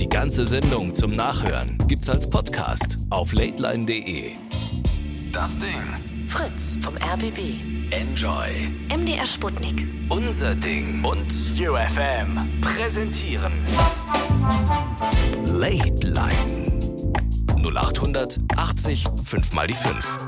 Die ganze Sendung zum Nachhören gibt's als Podcast auf lateline.de. Das Ding. Fritz vom RBB. Enjoy. MDR Sputnik. Unser Ding. Und UFM präsentieren. Late Line. 0800 80 5 mal die 5.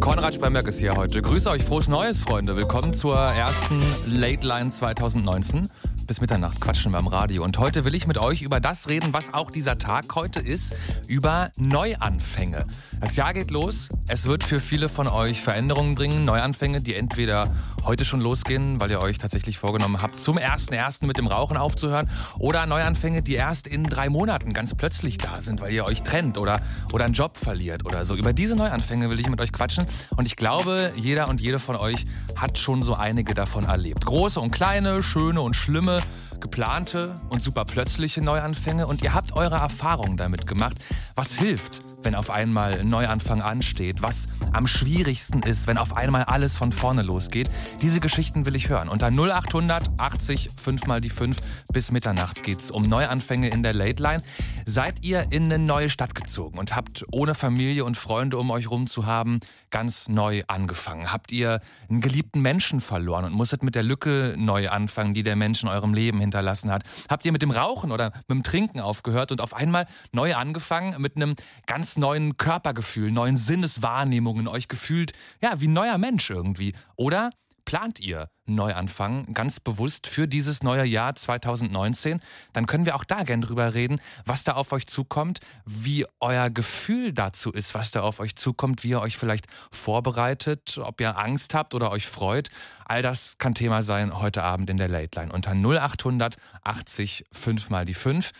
Konrad Spremberg ist hier heute. Grüße euch, frohes Neues, Freunde. Willkommen zur ersten Late Line 2019 bis Mitternacht quatschen wir am Radio. Und heute will ich mit euch über das reden, was auch dieser Tag heute ist, über Neuanfänge. Das Jahr geht los. Es wird für viele von euch Veränderungen bringen, Neuanfänge, die entweder heute schon losgehen, weil ihr euch tatsächlich vorgenommen habt, zum 1.1. mit dem Rauchen aufzuhören, oder Neuanfänge, die erst in drei Monaten ganz plötzlich da sind, weil ihr euch trennt oder, oder einen Job verliert oder so. Über diese Neuanfänge will ich mit euch quatschen. Und ich glaube, jeder und jede von euch hat schon so einige davon erlebt. Große und kleine, schöne und schlimme uh, geplante und super plötzliche Neuanfänge und ihr habt eure Erfahrungen damit gemacht. Was hilft, wenn auf einmal ein Neuanfang ansteht? Was am schwierigsten ist, wenn auf einmal alles von vorne losgeht? Diese Geschichten will ich hören. Unter 0800 80 5 mal die 5 bis Mitternacht geht's um Neuanfänge in der Late Line. Seid ihr in eine neue Stadt gezogen und habt ohne Familie und Freunde um euch rum zu haben ganz neu angefangen? Habt ihr einen geliebten Menschen verloren und musstet mit der Lücke neu anfangen, die der Mensch in eurem Leben hinterlassen hat? Habt ihr mit dem Rauchen oder mit dem Trinken aufgehört und auf einmal neu angefangen mit einem ganz neuen Körpergefühl, neuen Sinneswahrnehmungen, euch gefühlt, ja, wie ein neuer Mensch irgendwie? Oder plant ihr Neuanfang ganz bewusst für dieses neue Jahr 2019, dann können wir auch da gern drüber reden, was da auf euch zukommt, wie euer Gefühl dazu ist, was da auf euch zukommt, wie ihr euch vielleicht vorbereitet, ob ihr Angst habt oder euch freut. All das kann Thema sein heute Abend in der Late Line unter 0800 80 5 mal die 5.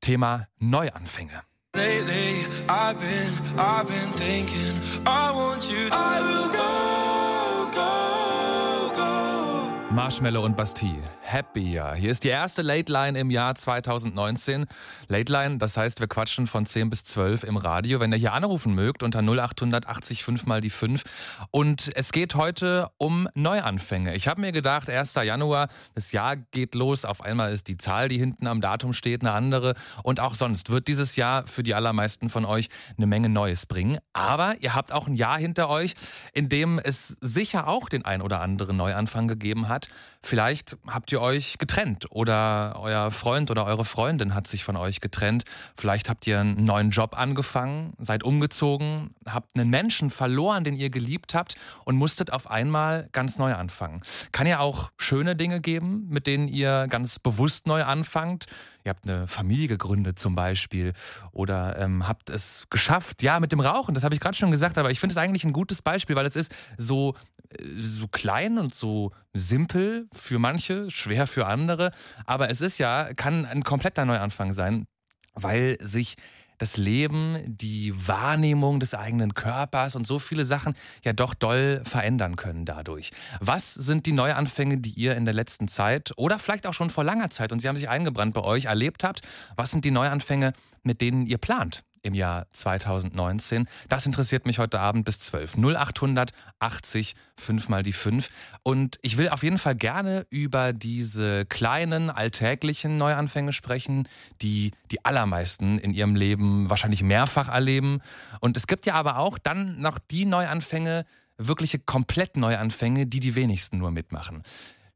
Thema Neuanfänge. Lately, I've been, I've been thinking, I want you, I will go, go, go. Marshmallow und Bastille. Happier. Hier ist die erste Late Line im Jahr 2019. Late Line, das heißt, wir quatschen von 10 bis 12 im Radio. Wenn ihr hier anrufen mögt, unter 0880 5 mal die 5. Und es geht heute um Neuanfänge. Ich habe mir gedacht, 1. Januar, das Jahr geht los. Auf einmal ist die Zahl, die hinten am Datum steht, eine andere. Und auch sonst wird dieses Jahr für die allermeisten von euch eine Menge Neues bringen. Aber ihr habt auch ein Jahr hinter euch, in dem es sicher auch den ein oder anderen Neuanfang gegeben hat. Vielleicht habt ihr euch getrennt oder euer Freund oder eure Freundin hat sich von euch getrennt. Vielleicht habt ihr einen neuen Job angefangen, seid umgezogen, habt einen Menschen verloren, den ihr geliebt habt und musstet auf einmal ganz neu anfangen. Kann ja auch schöne Dinge geben, mit denen ihr ganz bewusst neu anfangt. Ihr habt eine Familie gegründet zum Beispiel oder ähm, habt es geschafft, ja, mit dem Rauchen, das habe ich gerade schon gesagt, aber ich finde es eigentlich ein gutes Beispiel, weil es ist so, äh, so klein und so simpel für manche, schwer für andere, aber es ist ja, kann ein kompletter Neuanfang sein, weil sich das Leben, die Wahrnehmung des eigenen Körpers und so viele Sachen ja doch doll verändern können dadurch. Was sind die Neuanfänge, die ihr in der letzten Zeit oder vielleicht auch schon vor langer Zeit und sie haben sich eingebrannt bei euch erlebt habt? Was sind die Neuanfänge, mit denen ihr plant im Jahr 2019. Das interessiert mich heute Abend bis 12. 0800 80 5 mal die 5. Und ich will auf jeden Fall gerne über diese kleinen, alltäglichen Neuanfänge sprechen, die die allermeisten in ihrem Leben wahrscheinlich mehrfach erleben. Und es gibt ja aber auch dann noch die Neuanfänge, wirkliche komplett Neuanfänge, die die wenigsten nur mitmachen.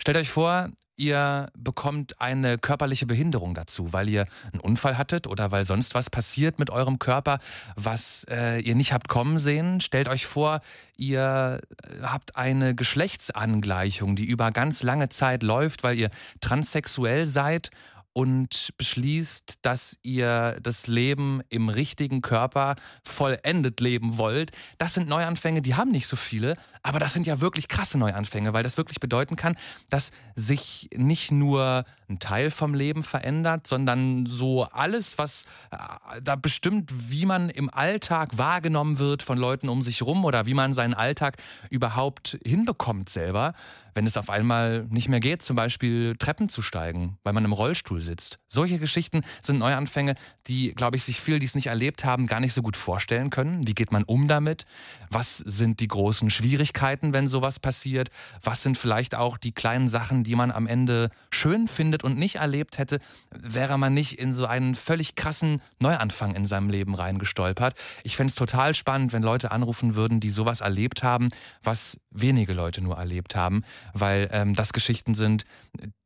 Stellt euch vor, ihr bekommt eine körperliche Behinderung dazu, weil ihr einen Unfall hattet oder weil sonst was passiert mit eurem Körper, was äh, ihr nicht habt kommen sehen. Stellt euch vor, ihr äh, habt eine Geschlechtsangleichung, die über ganz lange Zeit läuft, weil ihr transsexuell seid und beschließt, dass ihr das Leben im richtigen Körper vollendet leben wollt. Das sind Neuanfänge, die haben nicht so viele, aber das sind ja wirklich krasse Neuanfänge, weil das wirklich bedeuten kann, dass sich nicht nur ein Teil vom Leben verändert, sondern so alles, was äh, da bestimmt, wie man im Alltag wahrgenommen wird von Leuten um sich rum oder wie man seinen Alltag überhaupt hinbekommt selber wenn es auf einmal nicht mehr geht, zum Beispiel Treppen zu steigen, weil man im Rollstuhl sitzt. Solche Geschichten sind Neuanfänge, die, glaube ich, sich viele, die es nicht erlebt haben, gar nicht so gut vorstellen können. Wie geht man um damit? Was sind die großen Schwierigkeiten, wenn sowas passiert? Was sind vielleicht auch die kleinen Sachen, die man am Ende schön findet gewartet und nicht erlebt hätte, wäre man nicht in so einen völlig krassen Neuanfang in seinem Leben reingestolpert. Ich fände es total spannend, wenn Leute anrufen würden, die sowas erlebt haben, was wenige Leute nur erlebt haben, weil ähm, das Geschichten sind,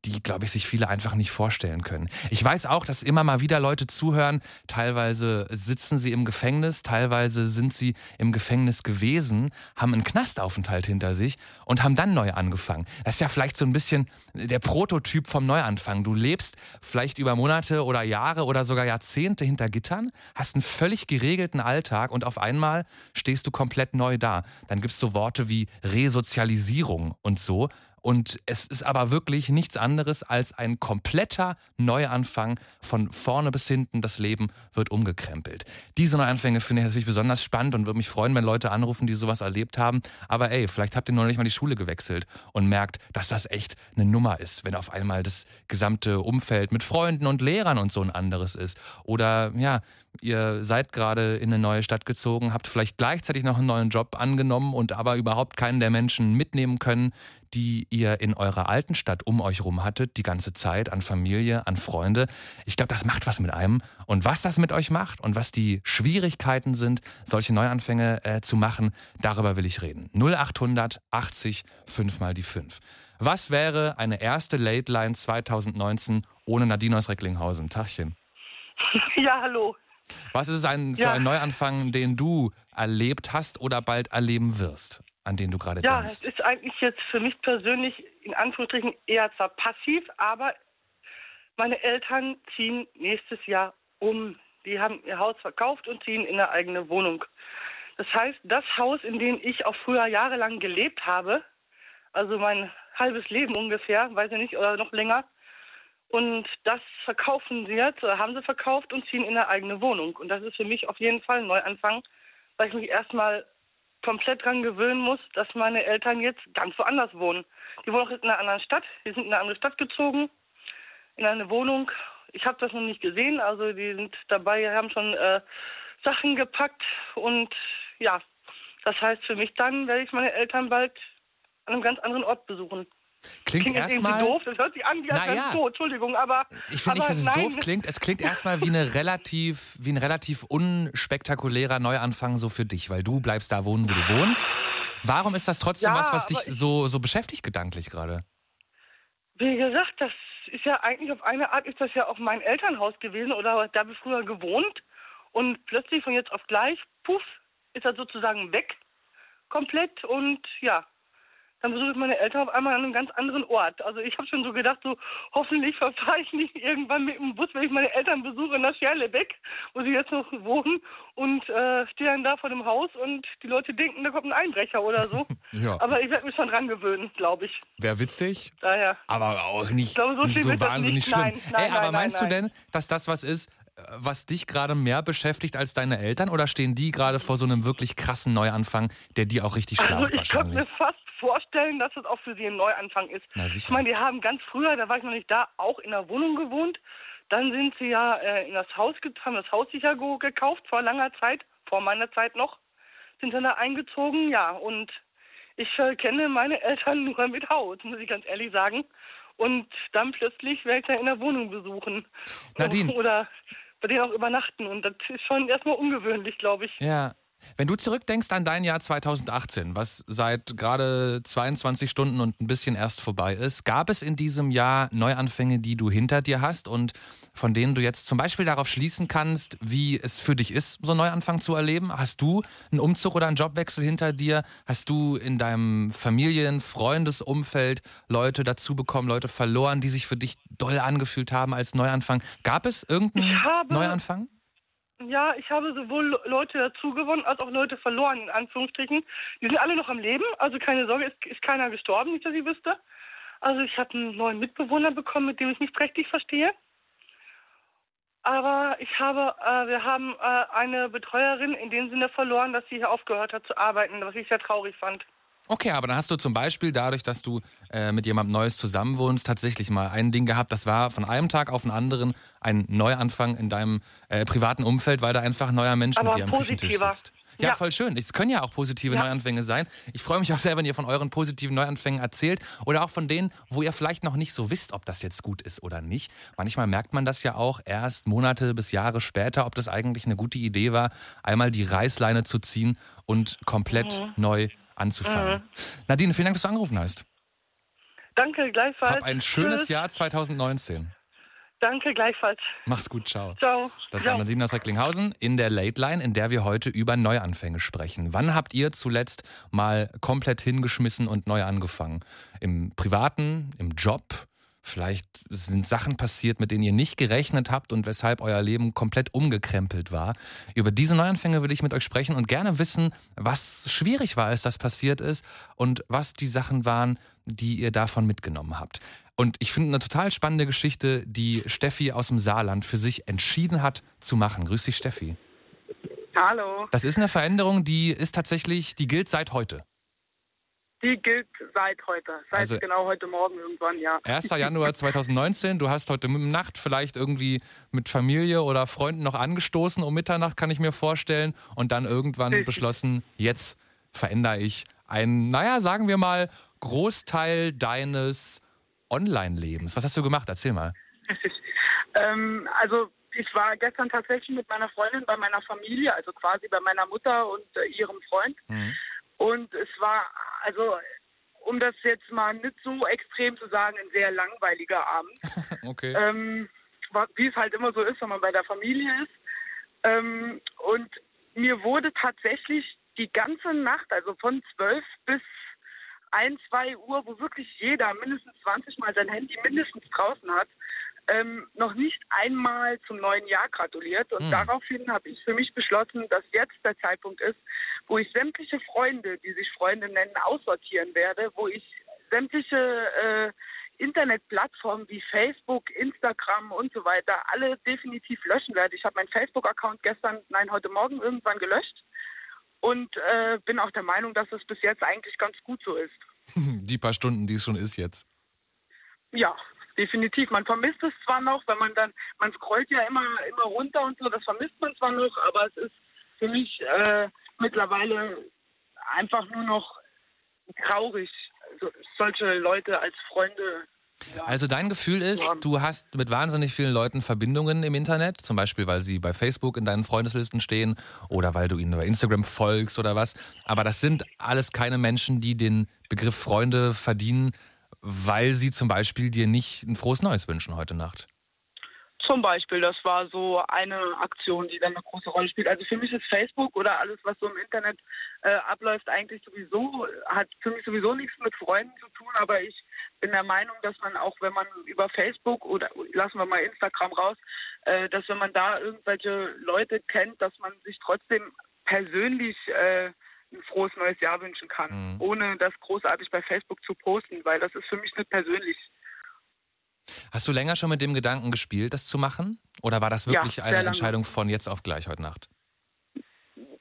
die, glaube ich, sich viele einfach nicht vorstellen können. Ich weiß auch, dass immer mal wieder Leute zuhören. Teilweise sitzen sie im Gefängnis, teilweise sind sie im Gefängnis gewesen, haben einen Knastaufenthalt hinter sich und haben dann neu angefangen. Das ist ja vielleicht so ein bisschen der Prototyp vom Neuanfang. Du lebst vielleicht über Monate oder Jahre oder sogar Jahrzehnte hinter Gittern, hast einen völlig geregelten Alltag und auf einmal stehst du komplett neu da. Dann gibt es so Worte wie Resozialisierung und so. Und es ist aber wirklich nichts anderes als ein kompletter Neuanfang von vorne bis hinten. Das Leben wird umgekrempelt. Diese Neuanfänge finde ich natürlich besonders spannend und würde mich freuen, wenn Leute anrufen, die sowas erlebt haben. Aber ey, vielleicht habt ihr noch nicht mal die Schule gewechselt und merkt, dass das echt eine Nummer ist, wenn auf einmal das gesamte Umfeld mit Freunden und Lehrern und so ein anderes ist. Oder ja, ihr seid gerade in eine neue Stadt gezogen, habt vielleicht gleichzeitig noch einen neuen Job angenommen und aber überhaupt keinen der Menschen mitnehmen können, die ihr in eurer alten Stadt um euch rum hattet, die ganze Zeit, an Familie, an Freunde. Ich glaube, das macht was mit einem. Und was das mit euch macht und was die Schwierigkeiten sind, solche Neuanfänge äh, zu machen, darüber will ich reden. 0800 80 5 mal die 5. Was wäre eine erste Late Line 2019 ohne Nadine aus Recklinghausen? Tachchen. Ja, hallo. Was ist es ein, für ja. ein Neuanfang, den du erlebt hast oder bald erleben wirst? An den du gerade ja, denkst? Ja, es ist eigentlich jetzt für mich persönlich in Anführungsstrichen eher zwar passiv, aber meine Eltern ziehen nächstes Jahr um. Die haben ihr Haus verkauft und ziehen in eine eigene Wohnung. Das heißt, das Haus, in dem ich auch früher jahrelang gelebt habe, also mein halbes Leben ungefähr, weiß ich nicht, oder noch länger, und das verkaufen sie jetzt, haben sie verkauft und ziehen in eine eigene Wohnung. Und das ist für mich auf jeden Fall ein Neuanfang, weil ich mich erstmal komplett dran gewöhnen muss, dass meine Eltern jetzt ganz woanders wohnen. Die wohnen auch in einer anderen Stadt. Die sind in eine andere Stadt gezogen, in eine Wohnung. Ich habe das noch nicht gesehen. Also die sind dabei, haben schon äh, Sachen gepackt. Und ja, das heißt für mich dann, werde ich meine Eltern bald an einem ganz anderen Ort besuchen. Klingt, erstmal doof, das hört sich an wie naja, so, Entschuldigung, aber ich finde nicht, dass es nein. doof klingt. Es klingt erstmal wie eine relativ wie ein relativ unspektakulärer Neuanfang so für dich, weil du bleibst da wohnen, wo du wohnst. Warum ist das trotzdem ja, was, was dich so so beschäftigt gedanklich gerade? Wie gesagt, das ist ja eigentlich auf eine Art ist das ja auch mein Elternhaus gewesen oder da habe ich früher gewohnt und plötzlich von jetzt auf gleich, puff, ist er sozusagen weg komplett und ja, dann besuche ich meine Eltern auf einmal an einem ganz anderen Ort. Also ich habe schon so gedacht, so hoffentlich verfahre ich nicht irgendwann mit dem Bus, wenn ich meine Eltern besuche in der Scherlebeck, wo sie jetzt noch wohnen und äh, stehe dann da vor dem Haus und die Leute denken, da kommt ein Einbrecher oder so. ja. Aber ich werde mich schon dran gewöhnen, glaube ich. Wäre witzig. Daher. Aber auch nicht, glaube, so, nicht so wahnsinnig nicht. schlimm. Nein, nein, Ey, aber nein, meinst du denn, dass das was ist, was dich gerade mehr beschäftigt als deine Eltern oder stehen die gerade vor so einem wirklich krassen Neuanfang, der die auch richtig schlaft also ich wahrscheinlich? Ich mir fast vorstellen, dass es auch für sie ein Neuanfang ist. Na sicher. Ich meine, die haben ganz früher, da war ich noch nicht da, auch in der Wohnung gewohnt. Dann sind sie ja äh, in das Haus, haben das Haus sicher gekauft vor langer Zeit, vor meiner Zeit noch, sind dann da eingezogen, ja. Und ich äh, kenne meine Eltern nur mit Haus, muss ich ganz ehrlich sagen. Und dann plötzlich werde ich da in der Wohnung besuchen. Nadine. Oder bei denen auch übernachten. Und das ist schon erstmal ungewöhnlich, glaube ich. Ja, wenn du zurückdenkst an dein Jahr 2018, was seit gerade 22 Stunden und ein bisschen erst vorbei ist, gab es in diesem Jahr Neuanfänge, die du hinter dir hast und von denen du jetzt zum Beispiel darauf schließen kannst, wie es für dich ist, so einen Neuanfang zu erleben? Hast du einen Umzug oder einen Jobwechsel hinter dir? Hast du in deinem Familien-, Freundesumfeld Leute dazu bekommen, Leute verloren, die sich für dich doll angefühlt haben als Neuanfang? Gab es irgendeinen Neuanfang? Ja, ich habe sowohl Leute dazu gewonnen als auch Leute verloren, in Anführungsstrichen. Die sind alle noch am Leben, also keine Sorge, ist, ist keiner gestorben, nicht, dass ich wüsste. Also ich habe einen neuen Mitbewohner bekommen, mit dem ich mich prächtig verstehe. Aber ich habe, äh, wir haben äh, eine Betreuerin in dem Sinne verloren, dass sie hier aufgehört hat zu arbeiten, was ich sehr traurig fand. Okay, aber dann hast du zum Beispiel dadurch, dass du äh, mit jemandem Neues zusammenwohnst, tatsächlich mal ein Ding gehabt, das war von einem Tag auf den anderen ein Neuanfang in deinem äh, privaten Umfeld, weil da einfach ein neuer Mensch Aber mit dir am Küchentisch positiver. sitzt. Ja, Ja. voll schön. Es können ja auch positive Ja. Neuanfänge sein. Ich freue mich auch sehr, wenn ihr von euren positiven Neuanfängen erzählt oder auch von denen, wo ihr vielleicht noch nicht so wisst, ob das jetzt gut ist oder nicht. Manchmal merkt man das ja auch erst Monate bis Jahre später, ob das eigentlich eine gute Idee war, einmal die Reißleine zu ziehen und komplett Mhm. neu anzufangen. Nadine, vielen Dank, dass du angerufen hast. Danke, gleichfalls. Hab ein schönes Tschüss. Jahr 2019. Danke, gleichfalls. Mach's gut, ciao. Ciao. Das war Nadine aus Recklinghausen in der Late Line, in der wir heute über Neuanfänge sprechen. Wann habt ihr zuletzt mal komplett hingeschmissen und neu angefangen? Im Privaten, im Job? Vielleicht sind Sachen passiert, mit denen ihr nicht gerechnet habt und weshalb euer Leben komplett umgekrempelt war. Über diese Neuanfänge will ich mit euch sprechen und gerne wissen, was schwierig war, als das passiert ist und was die Sachen waren, die ihr davon mitgenommen habt. Und ich finde eine total spannende Geschichte, die Steffi aus dem Saarland für sich entschieden hat zu machen. Grüß dich, Steffi. Hallo, Das ist eine Veränderung, die ist tatsächlich, die gilt seit heute. Die gilt seit heute, seit Also- genau heute Morgen irgendwann, ja. 1. Januar 2019, du hast heute Nacht vielleicht irgendwie mit Familie oder Freunden noch angestoßen um Mitternacht, kann ich mir vorstellen, und dann irgendwann Richtig. beschlossen, jetzt verändere ich einen, naja, sagen wir mal, Großteil deines Online-Lebens. Was hast du gemacht? Erzähl mal. ähm, also ich war gestern tatsächlich mit meiner Freundin bei meiner Familie, also quasi bei meiner Mutter und äh, ihrem Freund. Mhm. Und es war, also um das jetzt mal nicht so extrem zu sagen, ein sehr langweiliger Abend. Okay. ähm, wie es halt immer so ist, wenn man bei der Familie ist. Ähm, und mir wurde tatsächlich die ganze Nacht, also von 12 bis 1, 2 Uhr, wo wirklich jeder mindestens 20 Mal sein Handy mindestens draußen hat, ähm, noch nicht einmal zum neuen Jahr gratuliert. Und Hm. daraufhin habe ich für mich beschlossen, dass jetzt der Zeitpunkt ist, wo ich sämtliche Freunde, die sich Freunde nennen, aussortieren werde, wo ich sämtliche äh, Internetplattformen wie Facebook, Instagram und so weiter alle definitiv löschen werde. Ich habe meinen Facebook-Account gestern, nein, heute Morgen irgendwann gelöscht und äh, bin auch der Meinung, dass es bis jetzt eigentlich ganz gut so ist. Die paar Stunden, die es schon ist jetzt. Ja, definitiv. Man vermisst es zwar noch, wenn man dann, man scrollt ja immer, immer runter und so, das vermisst man zwar noch, aber es ist für mich äh, mittlerweile einfach nur noch traurig, so, solche Leute als Freunde. Also dein Gefühl ist, Ja. du hast mit wahnsinnig vielen Leuten Verbindungen im Internet, zum Beispiel, weil sie bei Facebook in deinen Freundeslisten stehen oder weil du ihnen bei Instagram folgst oder was. Aber das sind alles keine Menschen, die den Begriff Freunde verdienen, weil sie zum Beispiel dir nicht ein frohes Neues wünschen heute Nacht. Zum Beispiel, das war so eine Aktion, die dann eine große Rolle spielt. Also für mich ist Facebook oder alles, was so im Internet äh, abläuft, eigentlich sowieso, hat für mich sowieso nichts mit Freunden zu tun, aber ich bin der Meinung, dass man auch, wenn man über Facebook oder lassen wir mal Instagram raus, äh, dass wenn man da irgendwelche Leute kennt, dass man sich trotzdem persönlich äh, ein frohes neues Jahr wünschen kann, Mhm. ohne das großartig bei Facebook zu posten, weil das ist für mich nicht persönlich. Hast du länger schon mit dem Gedanken gespielt, das zu machen? Oder war das Ja, wirklich sehr eine lange. Entscheidung von jetzt auf gleich heute Nacht?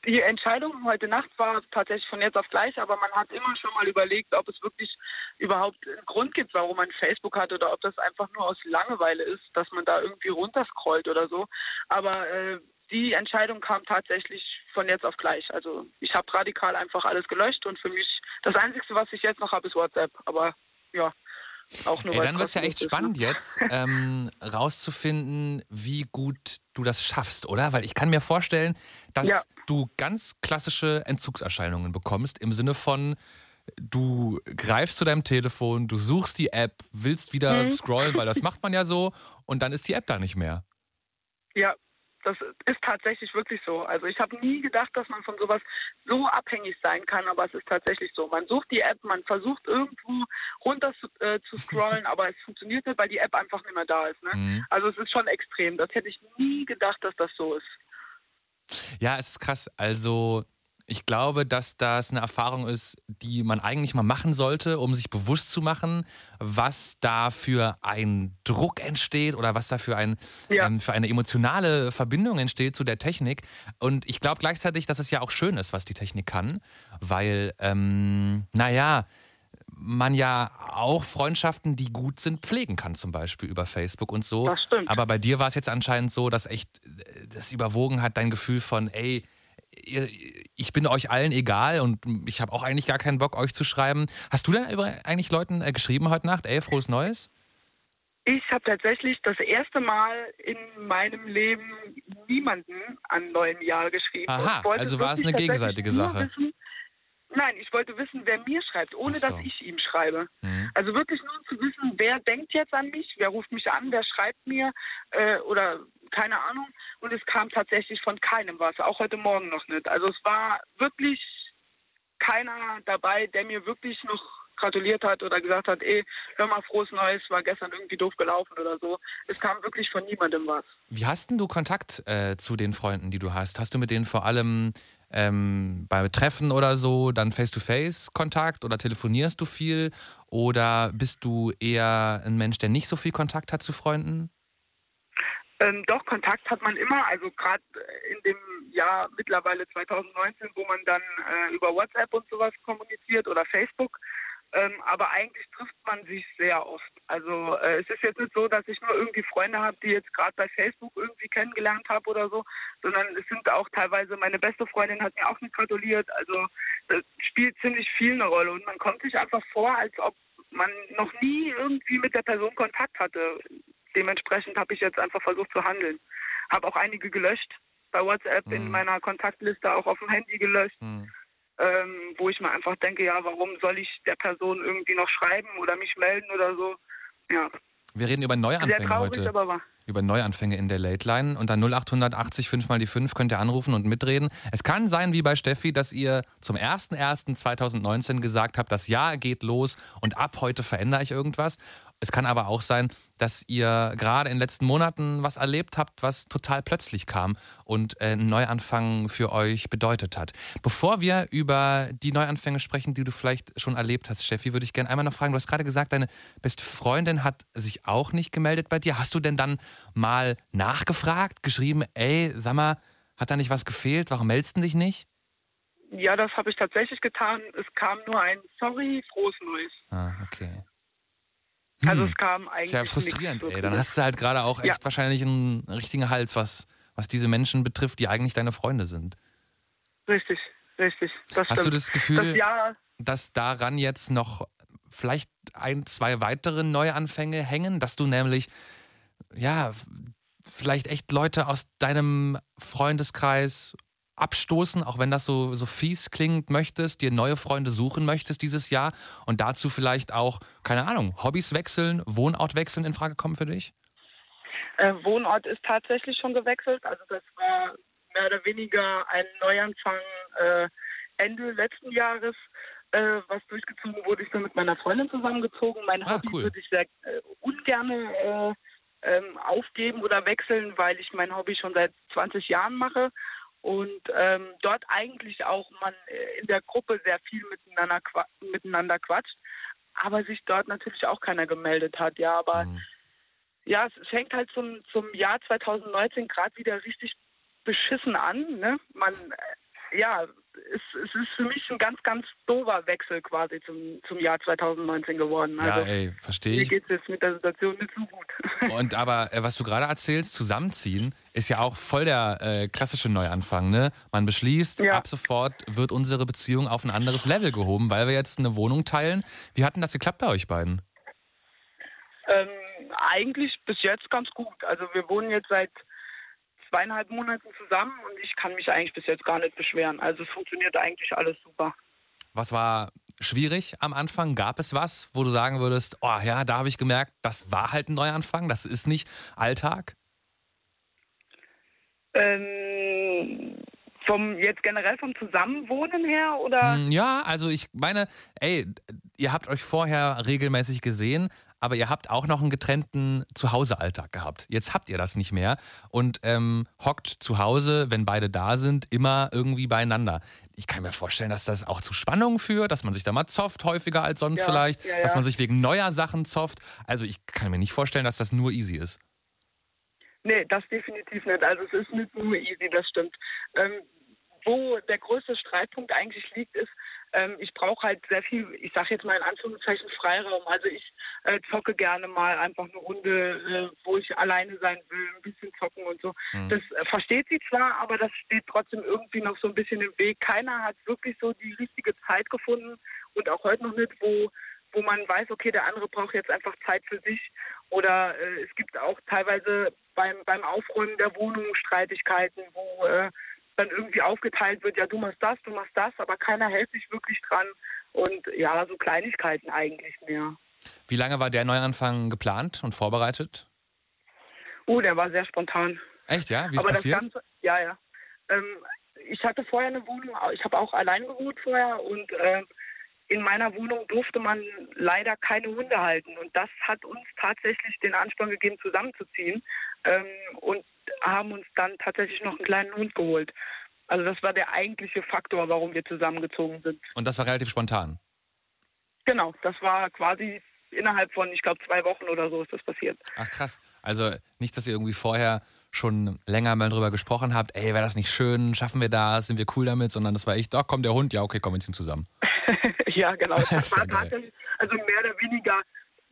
Die Entscheidung heute Nacht war tatsächlich von jetzt auf gleich, aber man hat immer schon mal überlegt, ob es wirklich überhaupt einen Grund gibt, warum man Facebook hat oder ob das einfach nur aus Langeweile ist, dass man da irgendwie runterscrollt oder so. Aber äh, die Entscheidung kam tatsächlich von jetzt auf gleich. Also ich habe radikal einfach alles gelöscht und für mich das Einzige, was ich jetzt noch habe, ist WhatsApp. Aber ja, auch nur Ey, dann wird es ja echt kostenlos spannend ist, ne? jetzt, ähm, rauszufinden, wie gut du das schaffst, oder? Weil ich kann mir vorstellen, dass Ja. du ganz klassische Entzugserscheinungen bekommst, im Sinne von, du greifst zu deinem Telefon, du suchst die App, willst wieder Mhm. scrollen, weil das macht man ja so, und dann ist die App da nicht mehr. Ja, das ist tatsächlich wirklich so. Also ich habe nie gedacht, dass man von sowas so abhängig sein kann, aber es ist tatsächlich so. Man sucht die App, man versucht irgendwo runter zu, äh, zu scrollen, aber es funktioniert nicht, weil die App einfach nicht mehr da ist. Ne? Mhm. Also es ist schon extrem. Das hätte ich nie gedacht, dass das so ist. Ja, es ist krass. Also Ich glaube, dass das eine Erfahrung ist, die man eigentlich mal machen sollte, um sich bewusst zu machen, was da für ein Druck entsteht oder was da für, ein, Ja. ähm, für eine emotionale Verbindung entsteht zu der Technik. Und ich glaube gleichzeitig, dass es ja auch schön ist, was die Technik kann, weil, ähm, naja, man ja auch Freundschaften, die gut sind, pflegen kann, zum Beispiel über Facebook und so. Das stimmt. Aber bei dir war es jetzt anscheinend so, dass echt äh, das überwogen hat, dein Gefühl von, ey, ich bin euch allen egal und ich habe auch eigentlich gar keinen Bock, euch zu schreiben. Hast du denn über eigentlich Leuten äh, geschrieben heute Nacht, ey, frohes Neues? Ich habe tatsächlich das erste Mal in meinem Leben niemanden an neuen Jahr geschrieben. Aha, also war es eine gegenseitige Sache. Wissen, nein, ich wollte wissen, wer mir schreibt, ohne so. dass ich ihm schreibe. Mhm. Also wirklich nur zu wissen, wer denkt jetzt an mich, wer ruft mich an, wer schreibt mir äh, oder keine Ahnung. Und es kam tatsächlich von keinem was, auch heute Morgen noch nicht. Also es war wirklich keiner dabei, der mir wirklich noch gratuliert hat oder gesagt hat, ey, hör mal, frohes Neues, war gestern irgendwie doof gelaufen oder so. Es kam wirklich von niemandem was. Wie hast denn du Kontakt äh, zu den Freunden, die du hast? Hast du mit denen vor allem ähm, bei Treffen oder so dann Face-to-Face Kontakt oder telefonierst du viel? Oder bist du eher ein Mensch, der nicht so viel Kontakt hat zu Freunden? Ähm, doch, Kontakt hat man immer, also gerade in dem Jahr mittlerweile 2019, wo man dann äh, über WhatsApp und sowas kommuniziert oder Facebook. Ähm, aber eigentlich trifft man sich sehr oft. Also äh, es ist jetzt nicht so, dass ich nur irgendwie Freunde habe, die jetzt gerade bei Facebook irgendwie kennengelernt habe oder so, sondern es sind auch teilweise, meine beste Freundin hat mir auch nicht gratuliert. Also das spielt ziemlich viel eine Rolle und man kommt sich einfach vor, als ob man noch nie irgendwie mit der Person Kontakt hatte. Dementsprechend habe ich jetzt einfach versucht zu handeln. Habe auch einige gelöscht bei WhatsApp in Mhm. meiner Kontaktliste, auch auf dem Handy gelöscht, Hm. ähm, wo ich mir einfach denke, ja, warum soll ich der Person irgendwie noch schreiben oder mich melden oder so. Ja, Wir reden über Neuanfänge traurig, heute. über Neuanfänge in der Late Line. Unter 0880 5 mal die 5 könnt ihr anrufen und mitreden. Es kann sein, wie bei Steffi, dass ihr zum 01.01.2019 gesagt habt, das Jahr geht los und ab heute verändere ich irgendwas. Es kann aber auch sein, dass ihr gerade in den letzten Monaten was erlebt habt, was total plötzlich kam und äh, einen Neuanfang für euch bedeutet hat. Bevor wir über die Neuanfänge sprechen, die du vielleicht schon erlebt hast, Steffi, würde ich gerne einmal noch fragen, du hast gerade gesagt, deine beste Freundin hat sich auch nicht gemeldet bei dir. Hast du denn dann mal nachgefragt, geschrieben, ey, sag mal, hat da nicht was gefehlt? Warum meldest du dich nicht? Ja, das habe ich tatsächlich getan. Es kam nur ein Sorry, frohes Neues. Ah, okay. Also Hm. es kam eigentlich. Ist ja frustrierend, ey. Dann hast du halt gerade auch echt Ja. wahrscheinlich einen richtigen Hals, was, was diese Menschen betrifft, die eigentlich deine Freunde sind. Richtig, richtig. Hast du stimmt. das Gefühl, Das Jahr, dass daran jetzt noch vielleicht ein, zwei weitere Neuanfänge hängen, dass du nämlich, ja, vielleicht echt Leute aus deinem Freundeskreis abstoßen, auch wenn das so, so fies klingt, möchtest, dir neue Freunde suchen möchtest dieses Jahr und dazu vielleicht auch, keine Ahnung, Hobbys wechseln, Wohnort wechseln in Frage kommen für dich? Äh, Wohnort ist tatsächlich schon gewechselt. Also das war mehr oder weniger ein Neuanfang äh, Ende letzten Jahres, äh, was durchgezogen wurde. Ich bin mit meiner Freundin zusammengezogen. Mein Ah, Hobby cool. würde ich sehr äh, ungern äh, ähm, aufgeben oder wechseln, weil ich mein Hobby schon seit 20 Jahren mache und ähm, dort eigentlich auch man äh, in der Gruppe sehr viel miteinander, qua miteinander quatscht, aber sich dort natürlich auch keiner gemeldet hat. Ja, aber Hm. ja, es fängt halt zum, zum Jahr 2019 gerade wieder richtig beschissen an. Ne? Man, äh, ja, es, es ist für mich ein ganz, ganz doofer Wechsel quasi zum, zum Jahr 2019 geworden. Ja, Also ey, verstehe mir ich. geht es jetzt mit der Situation nicht so gut. Und aber, äh, was du gerade erzählst, zusammenziehen, ist ja auch voll der äh, klassische Neuanfang, ne? Man beschließt, Ja. ab sofort wird unsere Beziehung auf ein anderes Level gehoben, weil wir jetzt eine Wohnung teilen. Wie hat denn das geklappt bei euch beiden? ähm, eigentlich bis jetzt ganz gut. Also wir wohnen jetzt seit zweieinhalb Monaten zusammen und ich kann mich eigentlich bis jetzt gar nicht beschweren. Also es funktioniert eigentlich alles super. Was war schwierig am Anfang? Gab es was, wo du sagen würdest, oh ja, da habe ich gemerkt, das war halt ein Neuanfang, das ist nicht Alltag? Ähm, vom jetzt generell vom Zusammenwohnen her oder? Hm, Ja, also ich meine, ey, ihr habt euch vorher regelmäßig gesehen, aber ihr habt auch noch einen getrennten Zuhausealltag gehabt. Jetzt habt ihr das nicht mehr und ähm, hockt zu Hause, wenn beide da sind, immer irgendwie beieinander. ich kann mir vorstellen, dass das auch zu Spannungen führt, dass man sich da mal zofft, häufiger als sonst Ja, vielleicht, ja, ja. dass man sich wegen neuer Sachen zofft. Also ich kann mir nicht vorstellen, dass das nur easy ist. Nee, das definitiv nicht. Also es ist nicht nur easy, das stimmt. Ähm, wo der größte Streitpunkt eigentlich liegt, ist, ähm, ich brauche halt sehr viel, ich sage jetzt mal in Anführungszeichen Freiraum. Also ich äh, zocke gerne mal einfach eine Runde, äh, wo ich alleine sein will, ein bisschen zocken und so. Das äh, versteht sie zwar, aber das steht trotzdem irgendwie noch so ein bisschen im Weg. Keiner hat wirklich so die richtige Zeit gefunden und auch heute noch nicht, wo wo man weiß, okay, der andere braucht jetzt einfach Zeit für sich. Oder äh, es gibt auch teilweise beim, beim Aufräumen der Wohnung Streitigkeiten, wo äh, dann irgendwie aufgeteilt wird, ja, du machst das, du machst das, aber keiner hält sich wirklich dran. Und ja, so Kleinigkeiten eigentlich mehr. Wie lange war der Neuanfang geplant und vorbereitet? Oh, der war sehr spontan. Echt, ja? Wie ist aber passiert? das Ganze, ja, ja. Ähm, ich hatte vorher eine Wohnung, ich habe auch allein gewohnt vorher und äh, in meiner Wohnung durfte man leider keine Hunde halten. Und das hat uns tatsächlich den Ansporn gegeben, zusammenzuziehen ähm, und haben uns dann tatsächlich noch einen kleinen Hund geholt. Also das war der eigentliche Faktor, warum wir zusammengezogen sind. Und das war relativ spontan. Genau, das war quasi innerhalb von, ich glaube, zwei Wochen oder so ist das passiert. Ach krass. Also nicht, dass ihr irgendwie vorher schon länger mal drüber gesprochen habt, ey, wäre das nicht schön, schaffen wir das, sind wir cool damit, sondern das war echt, doch, kommt der Hund, ja, okay, komm, wir ziehen zusammen. ja, genau. Das war tatsächlich, also mehr oder weniger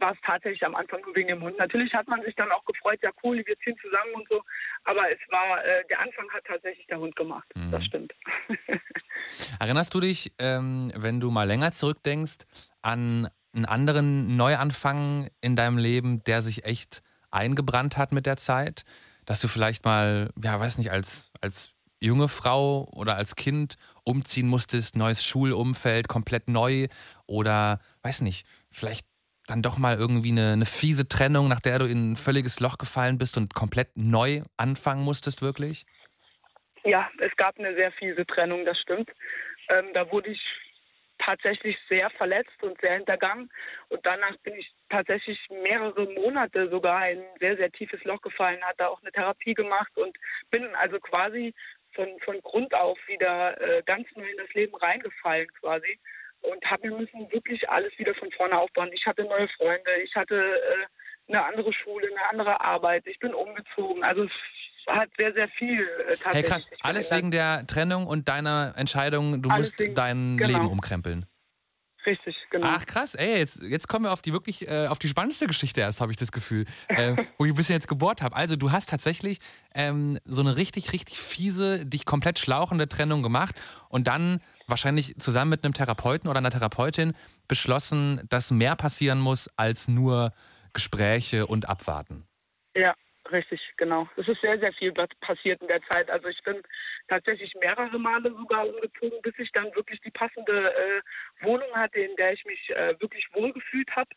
war es tatsächlich am Anfang nur wegen dem Hund. Natürlich hat man sich dann auch gefreut, ja cool, wir ziehen zusammen und so. Aber es war, äh, der Anfang hat tatsächlich der Hund gemacht. Mhm. Das stimmt. Erinnerst du dich, ähm, wenn du mal länger zurückdenkst, an einen anderen Neuanfang in deinem Leben, der sich echt eingebrannt hat mit der Zeit? Dass du vielleicht mal, ja, weiß nicht, als, als junge Frau oder als Kind umziehen musstest, neues Schulumfeld, komplett neu oder, weiß nicht, vielleicht dann doch mal irgendwie eine, eine fiese Trennung, nach der du in ein völliges Loch gefallen bist und komplett neu anfangen musstest, wirklich? Ja, es gab eine sehr fiese Trennung, das stimmt. Ähm, da wurde ich tatsächlich sehr verletzt und sehr hintergangen. Und danach bin ich tatsächlich mehrere Monate sogar in ein sehr, sehr tiefes Loch gefallen, hatte auch eine Therapie gemacht und bin also quasi von, von Grund auf wieder äh, ganz neu in das Leben reingefallen quasi und habe mir müssen wirklich alles wieder von vorne aufbauen. Ich hatte neue Freunde, ich hatte äh, eine andere Schule, eine andere Arbeit, ich bin umgezogen. Also es hat sehr, sehr viel äh, tatsächlich. Hey krass, alles wegen der Trennung und deiner Entscheidung, du Alles musst wegen- dein genau. Leben umkrempeln. Richtig, genau. Ach krass, ey, jetzt, jetzt kommen wir auf die wirklich, äh, auf die spannendste Geschichte erst, habe ich das Gefühl, äh, wo ich ein bisschen jetzt gebohrt habe. Also du hast tatsächlich ähm, so eine richtig, richtig fiese, dich komplett schlauchende Trennung gemacht und dann wahrscheinlich zusammen mit einem Therapeuten oder einer Therapeutin beschlossen, dass mehr passieren muss als nur Gespräche und Abwarten. Ja, richtig, genau. Es ist sehr, sehr viel passiert in der Zeit. Also ich bin tatsächlich mehrere Male sogar umgezogen, bis ich dann wirklich die passende äh, Wohnung hatte, in der ich mich äh, wirklich wohlgefühlt habe.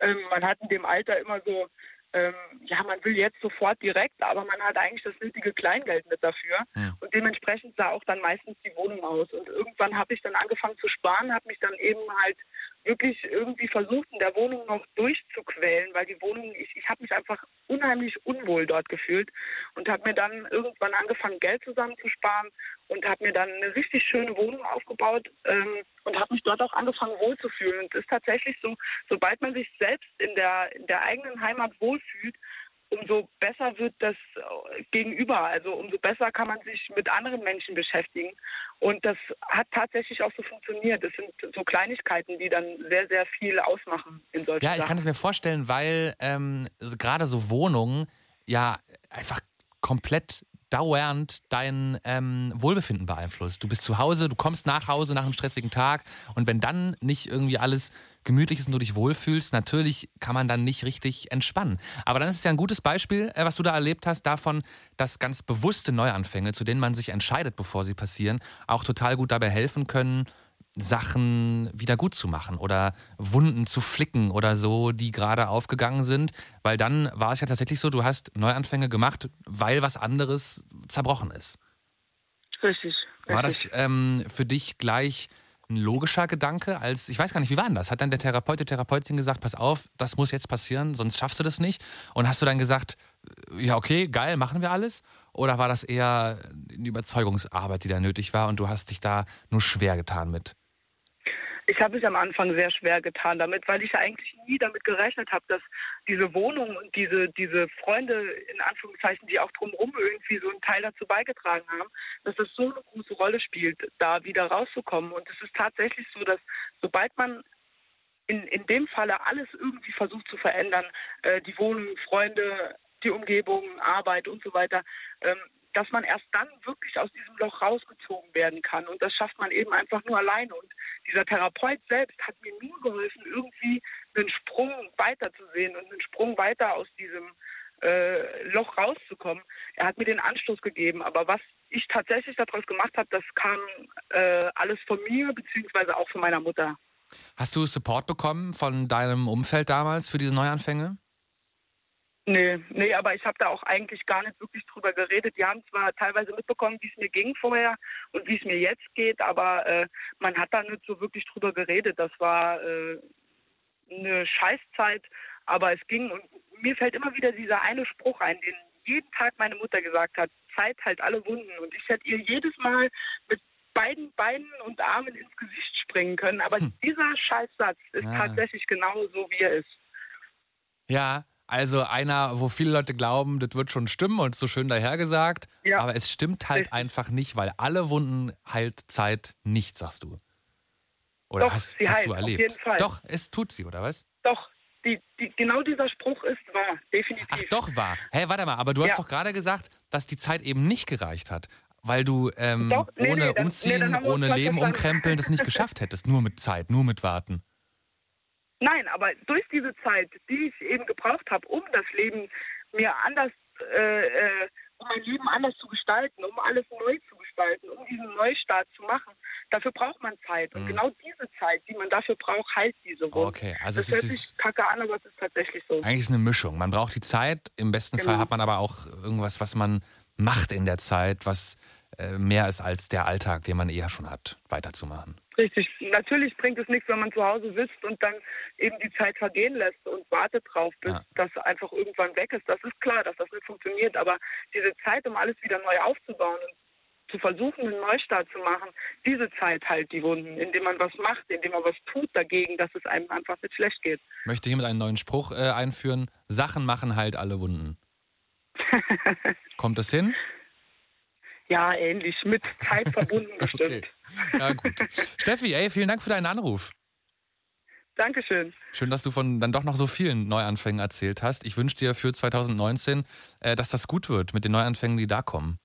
Ähm, man hat in dem Alter immer so, ähm, ja, man will jetzt sofort direkt, aber man hat eigentlich das nötige Kleingeld mit dafür. Ja. Und dementsprechend sah auch dann meistens die Wohnung aus. Und irgendwann habe ich dann angefangen zu sparen, habe mich dann eben halt wirklich irgendwie versucht, in der Wohnung noch durchzuquälen, weil die Wohnung, ich, ich habe mich einfach unheimlich unwohl dort gefühlt und habe mir dann irgendwann angefangen, Geld zusammenzusparen und habe mir dann eine richtig schöne Wohnung aufgebaut ähm, und habe mich dort auch angefangen wohlzufühlen. Und es ist tatsächlich so, sobald man sich selbst in der, in der eigenen Heimat wohlfühlt, umso besser wird das äh, Gegenüber. Also umso besser kann man sich mit anderen Menschen beschäftigen. Und das hat tatsächlich auch so funktioniert. Das sind so Kleinigkeiten, die dann sehr, sehr viel ausmachen in solchen Ja, ich Sachen. kann es mir vorstellen, weil ähm, gerade so Wohnungen ja einfach komplett dauernd dein ähm, Wohlbefinden beeinflusst. Du bist zu Hause, du kommst nach Hause nach einem stressigen Tag und wenn dann nicht irgendwie alles gemütlich ist und du dich wohlfühlst, natürlich kann man dann nicht richtig entspannen. Aber dann ist es ja ein gutes Beispiel, äh, was du da erlebt hast, davon, dass ganz bewusste Neuanfänge, zu denen man sich entscheidet, bevor sie passieren, auch total gut dabei helfen können, Sachen wieder gut zu machen oder Wunden zu flicken oder so, die gerade aufgegangen sind. Weil dann war es ja tatsächlich so, du hast Neuanfänge gemacht, weil was anderes zerbrochen ist. Richtig. War richtig. das ähm, für dich gleich ein logischer Gedanke als, ich weiß gar nicht, wie war denn das? Hat dann der Therapeut, die Therapeutin gesagt, pass auf, das muss jetzt passieren, sonst schaffst du das nicht? Und hast du dann gesagt, ja, okay, geil, machen wir alles? Oder war das eher eine Überzeugungsarbeit, die da nötig war und du hast dich da nur schwer getan mit? Ich habe mich am Anfang sehr schwer getan damit, weil ich eigentlich nie damit gerechnet habe, dass diese Wohnung und diese, diese Freunde, in Anführungszeichen, die auch drumherum irgendwie so einen Teil dazu beigetragen haben, dass das so eine große Rolle spielt, da wieder rauszukommen. Und es ist tatsächlich so, dass sobald man in, in dem Falle alles irgendwie versucht zu verändern, äh, die Wohnung, Freunde, die Umgebung, Arbeit und so weiter, ähm, dass man erst dann wirklich aus diesem Loch rausgezogen werden kann. Und das schafft man eben einfach nur alleine. Und dieser Therapeut selbst hat mir nur geholfen, irgendwie einen Sprung weiter zu sehen und einen Sprung weiter aus diesem äh, Loch rauszukommen. Er hat mir den Anstoß gegeben. Aber was ich tatsächlich daraus gemacht habe, das kam äh, alles von mir, beziehungsweise auch von meiner Mutter. Hast du Support bekommen von deinem Umfeld damals für diese Neuanfänge? Nee, nee, aber ich habe da auch eigentlich gar nicht wirklich drüber geredet. Die haben zwar teilweise mitbekommen, wie es mir ging vorher und wie es mir jetzt geht, aber äh, man hat da nicht so wirklich drüber geredet. Das war äh, eine Scheißzeit, aber es ging und mir fällt immer wieder dieser eine Spruch ein, den jeden Tag meine Mutter gesagt hat, Zeit halt alle Wunden. Und ich hätte ihr jedes Mal mit beiden Beinen und Armen ins Gesicht springen können. Aber hm. dieser Scheißsatz ist ah. tatsächlich genau so, wie er ist. Ja, also einer, wo viele Leute glauben, das wird schon stimmen und so schön dahergesagt. Ja. Aber es stimmt halt Richtig. einfach nicht, weil alle Wunden heilt Zeit nicht, sagst du. Oder Doch, hast, sie hast heilt, du erlebt? Auf jeden Fall. Doch, es tut sie, oder was? Doch, die, die, genau dieser Spruch ist wahr, definitiv. Ach doch wahr. Hä, hey, warte mal, aber du ja. hast doch gerade gesagt, dass die Zeit eben nicht gereicht hat, weil du ähm, doch, nee, ohne nee, Umziehen, nee, ohne Leben umkrempeln das nicht geschafft hättest. Nur mit Zeit, nur mit Warten. Nein, aber durch diese Zeit, die ich eben gebraucht habe, um das Leben mir anders, äh, äh, um mein Leben anders zu gestalten, um alles neu zu gestalten, um diesen Neustart zu machen, dafür braucht man Zeit. Und mhm. genau diese Zeit, die man dafür braucht, heilt diese Wunde. Okay, also das es hört sich kacke an, aber es ist tatsächlich so. Eigentlich ist es eine Mischung. Man braucht die Zeit, im besten genau. Fall hat man aber auch irgendwas, was man macht in der Zeit, was mehr ist als der Alltag, den man eher schon hat, weiterzumachen. Richtig. Natürlich bringt es nichts, wenn man zu Hause sitzt und dann eben die Zeit vergehen lässt und wartet drauf, bis ja. das einfach irgendwann weg ist. Das ist klar, dass das nicht funktioniert. Aber diese Zeit, um alles wieder neu aufzubauen und zu versuchen, einen Neustart zu machen, diese Zeit halt die Wunden, indem man was macht, indem man was tut dagegen, dass es einem einfach nicht schlecht geht. Ich möchte hiermit einen neuen Spruch äh, einführen. Sachen machen halt alle Wunden. Kommt das hin? Ja, ähnlich. Mit Zeit verbunden bestimmt. Okay. Ja, gut. Steffi, ey, vielen Dank für deinen Anruf. Dankeschön. Schön, dass du von dann doch noch so vielen Neuanfängen erzählt hast. Ich wünsche dir für 2019, äh, dass das gut wird mit den Neuanfängen, die da kommen.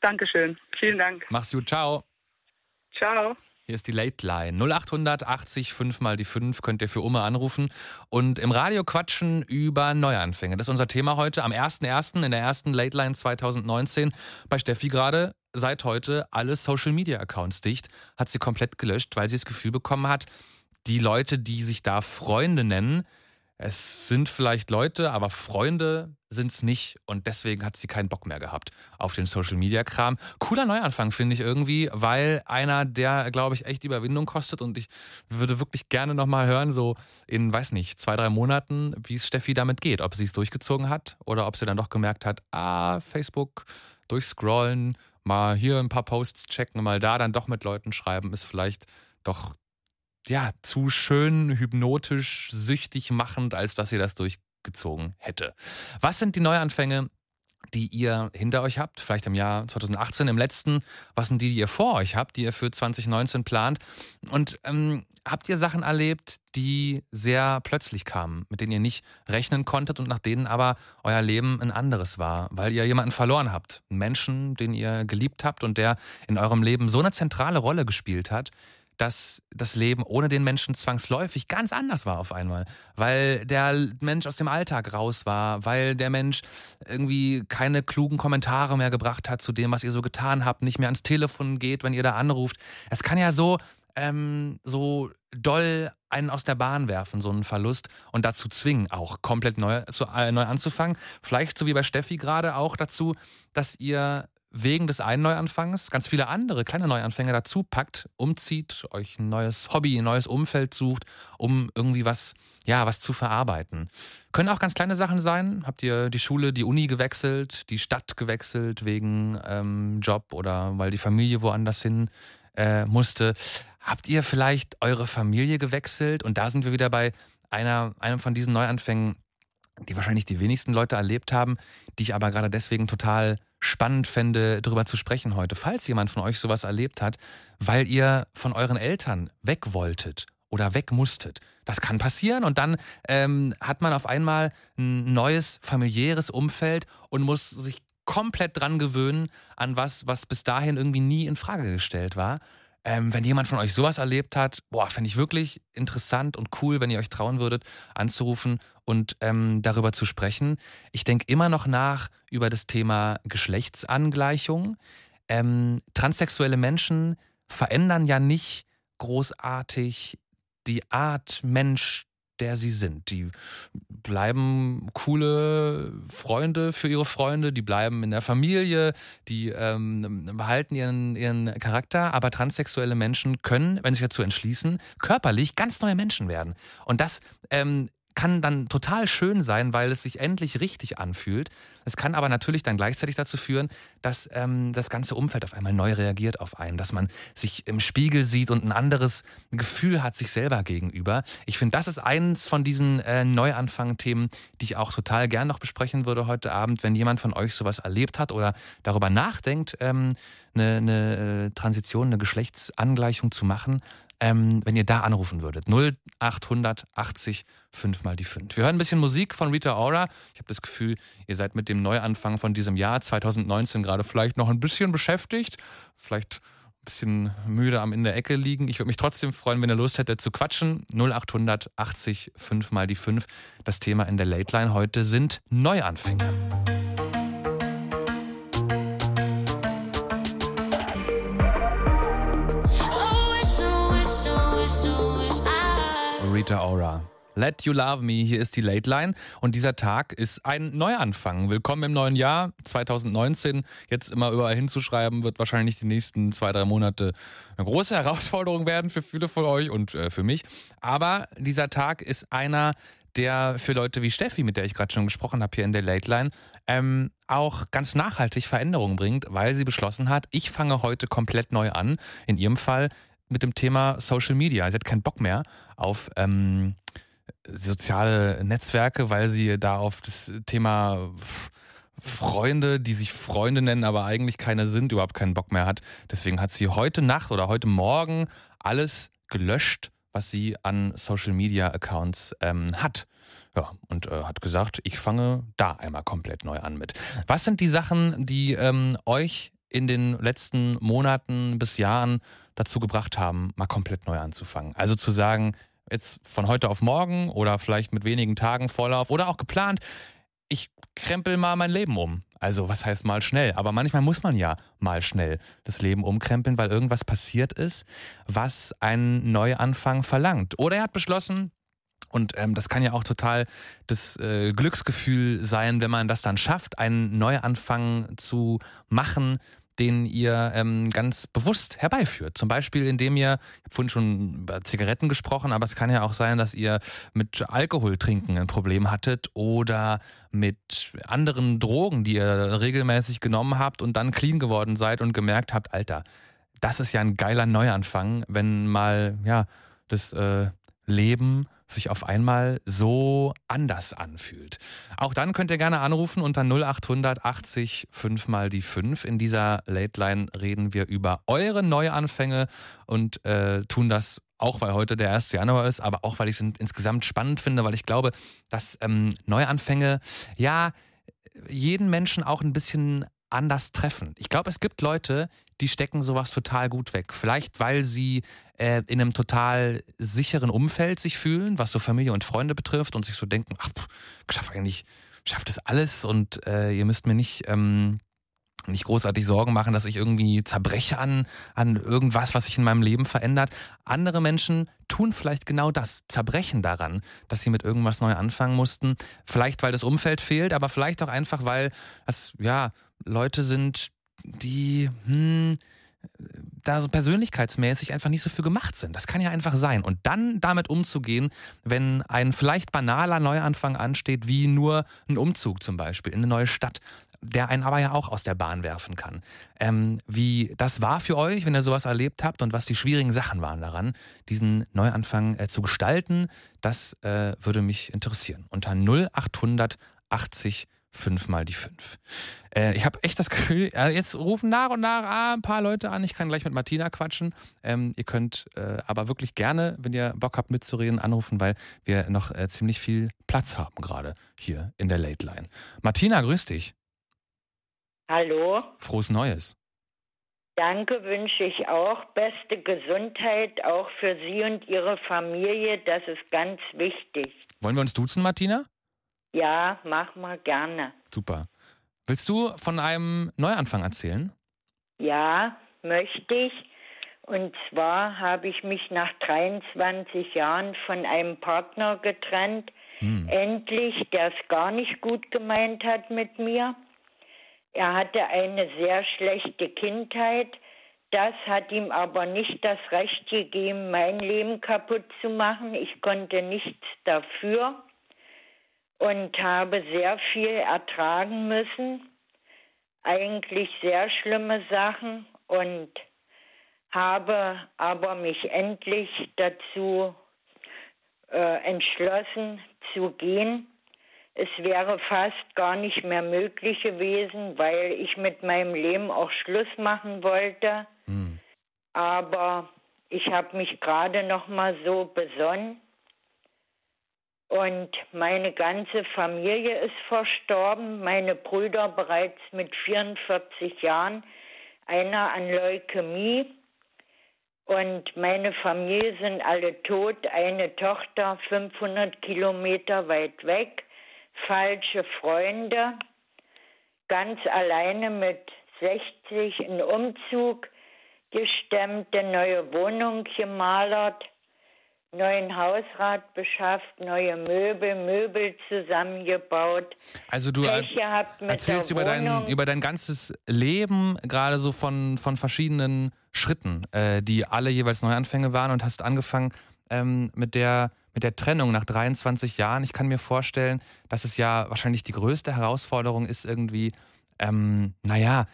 Dankeschön. Vielen Dank. Mach's gut. Ciao. Ciao. Hier ist die Late Line. 0800 80 5 mal die 5 könnt ihr für Umme anrufen und im Radio quatschen über Neuanfänge. Das ist unser Thema heute am 1.1. in der ersten Late Line 2019. Bei Steffi gerade seit heute alle Social Media Accounts dicht. Hat sie komplett gelöscht, weil sie das Gefühl bekommen hat, die Leute, die sich da Freunde nennen, es sind vielleicht Leute, aber Freunde sind es nicht. Und deswegen hat sie keinen Bock mehr gehabt auf den Social Media Kram. Cooler Neuanfang, finde ich irgendwie, weil einer, der, glaube ich, echt Überwindung kostet. Und ich würde wirklich gerne nochmal hören, so in, weiß nicht, zwei, drei Monaten, wie es Steffi damit geht. Ob sie es durchgezogen hat oder ob sie dann doch gemerkt hat, ah, Facebook, durchscrollen, mal hier ein paar Posts checken, mal da dann doch mit Leuten schreiben, ist vielleicht doch ja, zu schön, hypnotisch, süchtig machend, als dass ihr das durchgezogen hätte. Was sind die Neuanfänge, die ihr hinter euch habt, vielleicht im Jahr 2018, im letzten? Was sind die, die ihr vor euch habt, die ihr für 2019 plant? Und ähm, habt ihr Sachen erlebt, die sehr plötzlich kamen, mit denen ihr nicht rechnen konntet und nach denen aber euer Leben ein anderes war, weil ihr jemanden verloren habt? Einen Menschen, den ihr geliebt habt und der in eurem Leben so eine zentrale Rolle gespielt hat, dass das Leben ohne den Menschen zwangsläufig ganz anders war auf einmal. Weil der Mensch aus dem Alltag raus war, weil der Mensch irgendwie keine klugen Kommentare mehr gebracht hat zu dem, was ihr so getan habt, nicht mehr ans Telefon geht, wenn ihr da anruft. Es kann ja so, ähm, so doll einen aus der Bahn werfen, so einen Verlust, und dazu zwingen, auch komplett neu, zu, äh, neu anzufangen. Vielleicht so wie bei Steffi gerade auch dazu, dass ihr wegen des einen Neuanfangs ganz viele andere kleine Neuanfänge dazu packt, umzieht, euch ein neues Hobby, ein neues Umfeld sucht, um irgendwie was, ja, was zu verarbeiten. Können auch ganz kleine Sachen sein. Habt ihr die Schule, die Uni gewechselt, die Stadt gewechselt wegen ähm, Job oder weil die Familie woanders hin äh, musste? Habt ihr vielleicht eure Familie gewechselt? Und da sind wir wieder bei einer, einem von diesen Neuanfängen, die wahrscheinlich die wenigsten Leute erlebt haben, die ich aber gerade deswegen total spannend fände, darüber zu sprechen heute. Falls jemand von euch sowas erlebt hat, weil ihr von euren Eltern weg wolltet oder weg musstet. Das kann passieren und dann ähm, hat man auf einmal ein neues familiäres Umfeld und muss sich komplett dran gewöhnen an was, was bis dahin irgendwie nie in Frage gestellt war. Ähm, wenn jemand von euch sowas erlebt hat, boah, fände ich wirklich interessant und cool, wenn ihr euch trauen würdet, anzurufen und ähm, darüber zu sprechen. Ich denke immer noch nach über das Thema Geschlechtsangleichung. Ähm, transsexuelle Menschen verändern ja nicht großartig die Art Mensch, der sie sind. Die bleiben coole Freunde für ihre Freunde, die bleiben in der Familie, die ähm, behalten ihren, ihren Charakter, aber transsexuelle Menschen können, wenn sie sich dazu entschließen, körperlich ganz neue Menschen werden. Und das ähm, kann dann total schön sein, weil es sich endlich richtig anfühlt. Es kann aber natürlich dann gleichzeitig dazu führen, dass ähm, das ganze Umfeld auf einmal neu reagiert auf einen, dass man sich im Spiegel sieht und ein anderes Gefühl hat sich selber gegenüber. Ich finde, das ist eins von diesen äh, Neuanfang-Themen, die ich auch total gern noch besprechen würde heute Abend, wenn jemand von euch sowas erlebt hat oder darüber nachdenkt, ähm, eine, eine äh, Transition, eine Geschlechtsangleichung zu machen ähm, wenn ihr da anrufen würdet. 0800 80 5 mal die 5. Wir hören ein bisschen Musik von Rita Ora. Ich habe das Gefühl, ihr seid mit dem Neuanfang von diesem Jahr 2019 gerade vielleicht noch ein bisschen beschäftigt. Vielleicht ein bisschen müde am in der Ecke liegen. Ich würde mich trotzdem freuen, wenn ihr Lust hättet zu quatschen. 0800 80 5 mal die 5. Das Thema in der Late Line heute sind Neuanfänge. Rita Ora. Let You Love Me, hier ist die Late Line und dieser Tag ist ein Neuanfang. Willkommen im neuen Jahr 2019. Jetzt immer überall hinzuschreiben, wird wahrscheinlich die nächsten zwei, drei Monate eine große Herausforderung werden für viele von euch und äh, für mich. Aber dieser Tag ist einer, der für Leute wie Steffi, mit der ich gerade schon gesprochen habe hier in der Late Line, ähm, auch ganz nachhaltig Veränderungen bringt, weil sie beschlossen hat, ich fange heute komplett neu an. In ihrem Fall mit dem Thema Social Media. Sie hat keinen Bock mehr auf ähm, soziale Netzwerke, weil sie da auf das Thema Freunde, die sich Freunde nennen, aber eigentlich keine sind, überhaupt keinen Bock mehr hat. Deswegen hat sie heute Nacht oder heute Morgen alles gelöscht, was sie an Social Media Accounts ähm, hat. Ja, und äh, hat gesagt, ich fange da einmal komplett neu an mit. Was sind die Sachen, die ähm, euch in den letzten Monaten bis Jahren dazu gebracht haben, mal komplett neu anzufangen. Also zu sagen, jetzt von heute auf morgen oder vielleicht mit wenigen Tagen Vorlauf oder auch geplant, ich krempel mal mein Leben um. Also was heißt mal schnell? Aber manchmal muss man ja mal schnell das Leben umkrempeln, weil irgendwas passiert ist, was einen Neuanfang verlangt. Oder er hat beschlossen, und ähm, das kann ja auch total das äh, Glücksgefühl sein, wenn man das dann schafft, einen Neuanfang zu machen, den ihr ähm, ganz bewusst herbeiführt. Zum Beispiel, indem ihr, ich habe vorhin schon über Zigaretten gesprochen, aber es kann ja auch sein, dass ihr mit Alkohol trinken ein Problem hattet oder mit anderen Drogen, die ihr regelmäßig genommen habt und dann clean geworden seid und gemerkt habt, Alter, das ist ja ein geiler Neuanfang, wenn mal ja das äh, Leben sich auf einmal so anders anfühlt. Auch dann könnt ihr gerne anrufen unter 0800 80 5 mal die 5. In dieser Late Line reden wir über eure Neuanfänge und äh, tun das auch weil heute der 1. Januar ist, aber auch weil ich es insgesamt spannend finde, weil ich glaube, dass ähm, Neuanfänge ja jeden Menschen auch ein bisschen anders treffen. Ich glaube, es gibt Leute, die stecken sowas total gut weg. Vielleicht, weil sie äh, in einem total sicheren Umfeld sich fühlen, was so Familie und Freunde betrifft und sich so denken, ach, ich schaffe eigentlich, schafft das alles und äh, ihr müsst mir nicht, ähm, nicht großartig Sorgen machen, dass ich irgendwie zerbreche an, an irgendwas, was sich in meinem Leben verändert. Andere Menschen tun vielleicht genau das, zerbrechen daran, dass sie mit irgendwas neu anfangen mussten. Vielleicht, weil das Umfeld fehlt, aber vielleicht auch einfach, weil das, ja, Leute sind, die, hm, da so persönlichkeitsmäßig einfach nicht so für gemacht sind. Das kann ja einfach sein. Und dann damit umzugehen, wenn ein vielleicht banaler Neuanfang ansteht, wie nur ein Umzug zum Beispiel in eine neue Stadt, der einen aber ja auch aus der Bahn werfen kann. Ähm, wie das war für euch, wenn ihr sowas erlebt habt und was die schwierigen Sachen waren daran, diesen Neuanfang äh, zu gestalten, das äh, würde mich interessieren. Unter 0880 fünf mal die fünf. Äh, ich habe echt das Gefühl, äh, jetzt rufen nach und nach ah, ein paar Leute an. Ich kann gleich mit Martina quatschen. Ähm, ihr könnt äh, aber wirklich gerne, wenn ihr Bock habt mitzureden, anrufen, weil wir noch äh, ziemlich viel Platz haben gerade hier in der Late Line. Martina, grüß dich. Hallo. Frohes Neues. Danke wünsche ich auch. Beste Gesundheit auch für Sie und Ihre Familie. Das ist ganz wichtig. Wollen wir uns duzen, Martina? Ja, mach mal gerne. Super. Willst du von einem Neuanfang erzählen? Ja, möchte ich. Und zwar habe ich mich nach 23 Jahren von einem Partner getrennt. Hm. Endlich, der es gar nicht gut gemeint hat mit mir. Er hatte eine sehr schlechte Kindheit. Das hat ihm aber nicht das Recht gegeben, mein Leben kaputt zu machen. Ich konnte nichts dafür und habe sehr viel ertragen müssen, eigentlich sehr schlimme Sachen und habe aber mich endlich dazu äh, entschlossen zu gehen. Es wäre fast gar nicht mehr möglich gewesen, weil ich mit meinem Leben auch Schluss machen wollte. Mhm. Aber ich habe mich gerade noch mal so besonnen und meine ganze Familie ist verstorben, meine Brüder bereits mit 44 Jahren, einer an Leukämie. Und meine Familie sind alle tot, eine Tochter 500 Kilometer weit weg, falsche Freunde, ganz alleine mit 60 in Umzug. Gestemmt, eine neue Wohnung gemalert neuen Hausrat beschafft, neue Möbel, Möbel zusammengebaut. Also du erzählst über dein, über dein ganzes Leben, gerade so von, von verschiedenen Schritten, äh, die alle jeweils Neuanfänge waren und hast angefangen ähm, mit der mit der Trennung nach 23 Jahren. Ich kann mir vorstellen, dass es ja wahrscheinlich die größte Herausforderung ist, irgendwie, ähm, naja,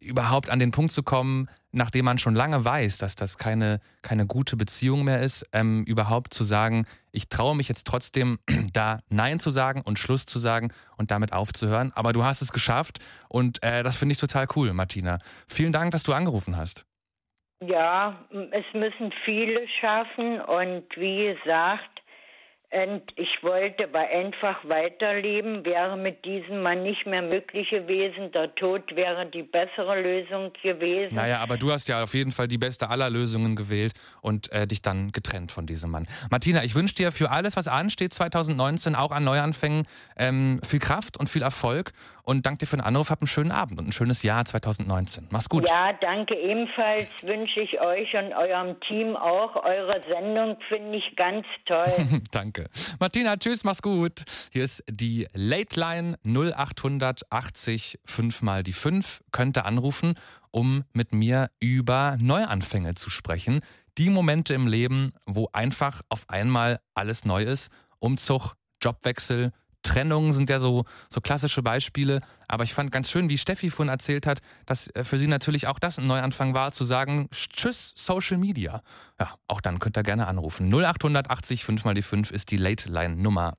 überhaupt an den Punkt zu kommen, nachdem man schon lange weiß, dass das keine, keine gute Beziehung mehr ist, ähm, überhaupt zu sagen, ich traue mich jetzt trotzdem da Nein zu sagen und Schluss zu sagen und damit aufzuhören. Aber du hast es geschafft und äh, das finde ich total cool, Martina. Vielen Dank, dass du angerufen hast. Ja, es müssen viele schaffen und wie gesagt, und ich wollte aber einfach weiterleben, wäre mit diesem Mann nicht mehr möglich gewesen. Der Tod wäre die bessere Lösung gewesen. Naja, aber du hast ja auf jeden Fall die beste aller Lösungen gewählt und äh, dich dann getrennt von diesem Mann. Martina, ich wünsche dir für alles, was ansteht 2019, auch an Neuanfängen, ähm, viel Kraft und viel Erfolg und danke dir für den Anruf. Hab einen schönen Abend und ein schönes Jahr 2019. Mach's gut. Ja, danke ebenfalls. Wünsche ich euch und eurem Team auch. Eure Sendung finde ich ganz toll. danke. Martina, tschüss, mach's gut. Hier ist die Late Line 0880 5 mal die 5. Könnte anrufen, um mit mir über Neuanfänge zu sprechen. Die Momente im Leben, wo einfach auf einmal alles neu ist. Umzug, Jobwechsel, Trennungen sind ja so, so klassische Beispiele. Aber ich fand ganz schön, wie Steffi vorhin erzählt hat, dass äh, für sie natürlich auch das ein Neuanfang war, zu sagen, tschüss Social Media. Ja, auch dann könnt ihr gerne anrufen. 0880 5 mal die 5 ist die Late Line Nummer.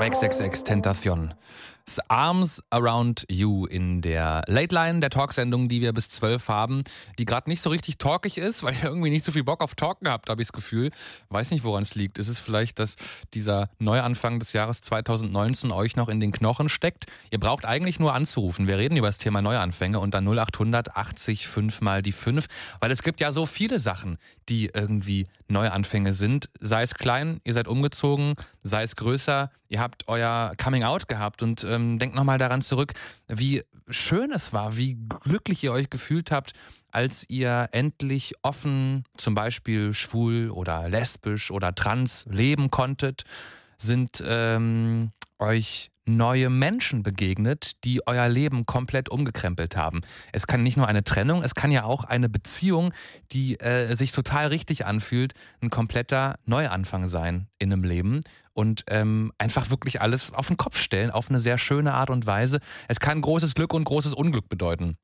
Wake 66 Arms Around You in der Late Line, der Talksendung, die wir bis 12 haben, die gerade nicht so richtig talkig ist, weil ihr irgendwie nicht so viel Bock auf Talken habt, habe ich das Gefühl. Weiß nicht, woran es liegt. Ist es vielleicht, dass dieser Neuanfang des Jahres 2019 euch noch in den Knochen steckt? Ihr braucht eigentlich nur anzurufen. Wir reden über das Thema Neuanfänge und dann 0800 80 5 mal die 5, weil es gibt ja so viele Sachen, die irgendwie Neuanfänge sind. Sei es klein, ihr seid umgezogen, sei es größer, ihr habt habt euer Coming Out gehabt und ähm, denkt nochmal daran zurück, wie schön es war, wie glücklich ihr euch gefühlt habt, als ihr endlich offen, zum Beispiel schwul oder lesbisch oder trans leben konntet, sind ähm, euch neue Menschen begegnet, die euer Leben komplett umgekrempelt haben. Es kann nicht nur eine Trennung, es kann ja auch eine Beziehung, die äh, sich total richtig anfühlt, ein kompletter Neuanfang sein in einem Leben und ähm, einfach wirklich alles auf den Kopf stellen, auf eine sehr schöne Art und Weise. Es kann großes Glück und großes Unglück bedeuten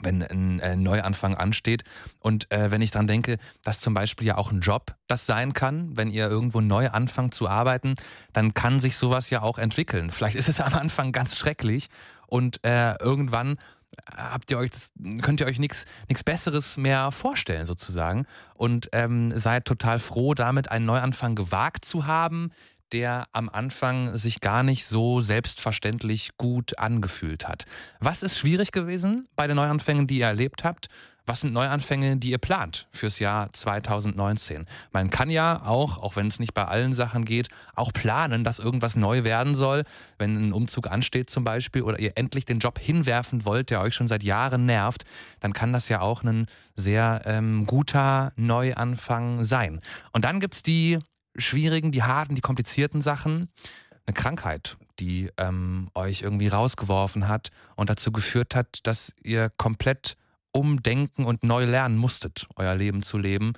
wenn ein äh, Neuanfang ansteht. Und äh, wenn ich dran denke, dass zum Beispiel ja auch ein Job das sein kann, wenn ihr irgendwo neu anfangt zu arbeiten, dann kann sich sowas ja auch entwickeln. Vielleicht ist es am Anfang ganz schrecklich und äh, irgendwann habt ihr euch, könnt ihr euch nichts nichts Besseres mehr vorstellen sozusagen und ähm, seid total froh, damit einen Neuanfang gewagt zu haben, der am Anfang sich gar nicht so selbstverständlich gut angefühlt hat. Was ist schwierig gewesen bei den Neuanfängen, die ihr erlebt habt? Was sind Neuanfänge, die ihr plant fürs Jahr 2019? Man kann ja auch, auch wenn es nicht bei allen Sachen geht, auch planen, dass irgendwas neu werden soll. Wenn ein Umzug ansteht zum Beispiel oder ihr endlich den Job hinwerfen wollt, der euch schon seit Jahren nervt, dann kann das ja auch ein sehr ähm, guter Neuanfang sein. Und dann gibt's die schwierigen, die harten, die komplizierten Sachen. Eine Krankheit, die ähm, euch irgendwie rausgeworfen hat und dazu geführt hat, dass ihr komplett umdenken und neu lernen musstet, euer Leben zu leben.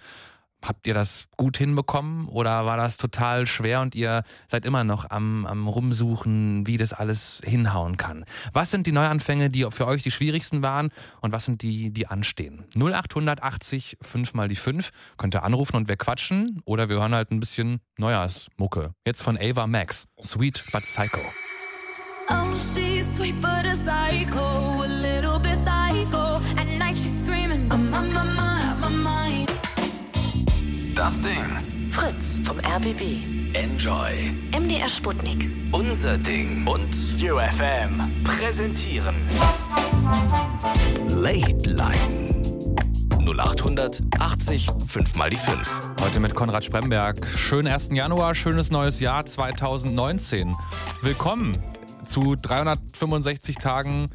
Habt ihr das gut hinbekommen oder war das total schwer und ihr seid immer noch am, am Rumsuchen, wie das alles hinhauen kann? Was sind die Neuanfänge, die für euch die schwierigsten waren und was sind die, die anstehen? 0880 5 mal die 5. Könnt ihr anrufen und wir quatschen oder wir hören halt ein bisschen Neujahrsmucke. Jetzt von Ava Max. Sweet but Psycho. Oh, she's sweet but a psycho, a little bit psycho. At night she's screaming, I'm on Das Ding. Fritz vom RBB. Enjoy. MDR Sputnik. Unser Ding. Und UFM präsentieren. Late Line. 0800 80 5 mal die 5. Heute mit Konrad Spremberg. Schönen 1. Januar, schönes neues Jahr 2019. Willkommen zu 365 Tagen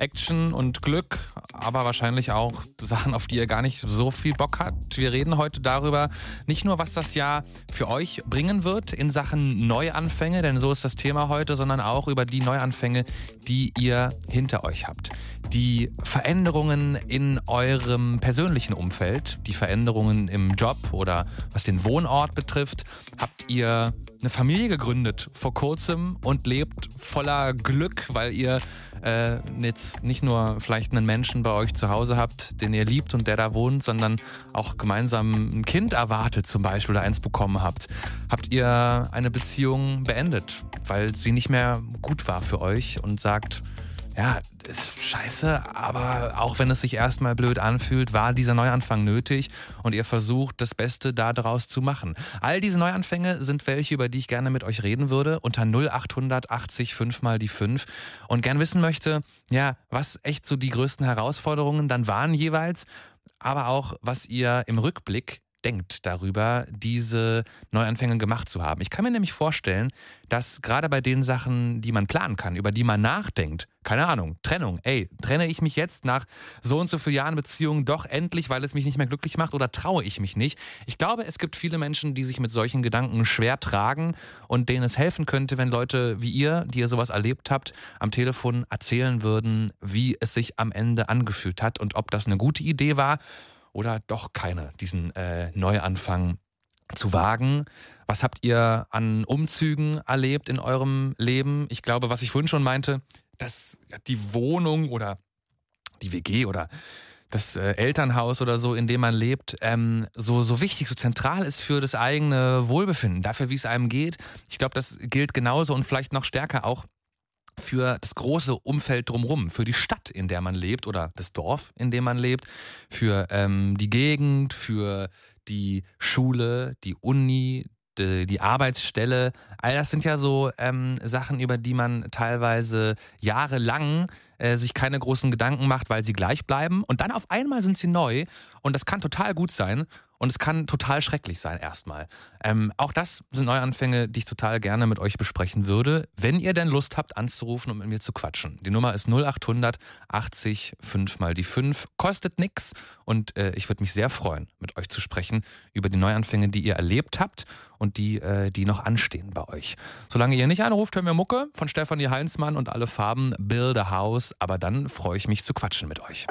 Action und Glück, aber wahrscheinlich auch Sachen, auf die ihr gar nicht so viel Bock habt. Wir reden heute darüber, nicht nur, was das Jahr für euch bringen wird in Sachen Neuanfänge, denn so ist das Thema heute, sondern auch über die Neuanfänge, die ihr hinter euch habt. Die Veränderungen in eurem persönlichen Umfeld, die Veränderungen im Job oder was den Wohnort betrifft, habt ihr eine Familie gegründet vor kurzem und lebt voller Glück, weil ihr äh, jetzt nicht nur vielleicht einen Menschen bei euch zu Hause habt, den ihr liebt und der da wohnt, sondern auch gemeinsam ein Kind erwartet zum Beispiel oder eins bekommen habt. Habt ihr eine Beziehung beendet, weil sie nicht mehr gut war für euch und sagt, ja, ist scheiße, aber auch wenn es sich erstmal blöd anfühlt, war dieser Neuanfang nötig und ihr versucht, das Beste daraus zu machen. All diese Neuanfänge sind welche, über die ich gerne mit euch reden würde, unter 0880 5 mal die 5 und gern wissen möchte, ja, was echt so die größten Herausforderungen dann waren jeweils, aber auch, was ihr im Rückblick denkt darüber, diese Neuanfänge gemacht zu haben. Ich kann mir nämlich vorstellen, dass gerade bei den Sachen, die man planen kann, über die man nachdenkt, keine Ahnung, Trennung, ey, trenne ich mich jetzt nach so und so vielen Jahren Beziehung doch endlich, weil es mich nicht mehr glücklich macht oder traue ich mich nicht? Ich glaube, es gibt viele Menschen, die sich mit solchen Gedanken schwer tragen und denen es helfen könnte, wenn Leute wie ihr, die ihr sowas erlebt habt, am Telefon erzählen würden, wie es sich am Ende angefühlt hat und ob das eine gute Idee war oder doch keine, diesen äh, Neuanfang zu wagen. Was habt ihr an Umzügen erlebt in eurem Leben? Ich glaube, was ich vorhin schon meinte, dass die Wohnung oder die WG oder das äh, Elternhaus oder so, in dem man lebt, ähm, so, so wichtig, so zentral ist für das eigene Wohlbefinden, dafür, wie es einem geht. Ich glaube, das gilt genauso und vielleicht noch stärker auch für das große Umfeld drumherum, für die Stadt, in der man lebt oder das Dorf, in dem man lebt, für ähm, die Gegend, für die Schule, die Uni, die, die Arbeitsstelle. All das sind ja so ähm, Sachen, über die man teilweise jahrelang äh, sich keine großen Gedanken macht, weil sie gleich bleiben. Und dann auf einmal sind sie neu Und das kann total gut sein und es kann total schrecklich sein erstmal. Ähm, auch das sind Neuanfänge, die ich total gerne mit euch besprechen würde, wenn ihr denn Lust habt anzurufen und mit mir zu quatschen. Die Nummer ist 0800 80 5 mal die 5. Kostet nix und äh, ich würde mich sehr freuen, mit euch zu sprechen über die Neuanfänge, die ihr erlebt habt und die, äh, die noch anstehen bei euch. Solange ihr nicht anruft, hören wir Mucke von Stefanie Heinzmann und alle Farben Build a House. Aber dann freue ich mich zu quatschen mit euch.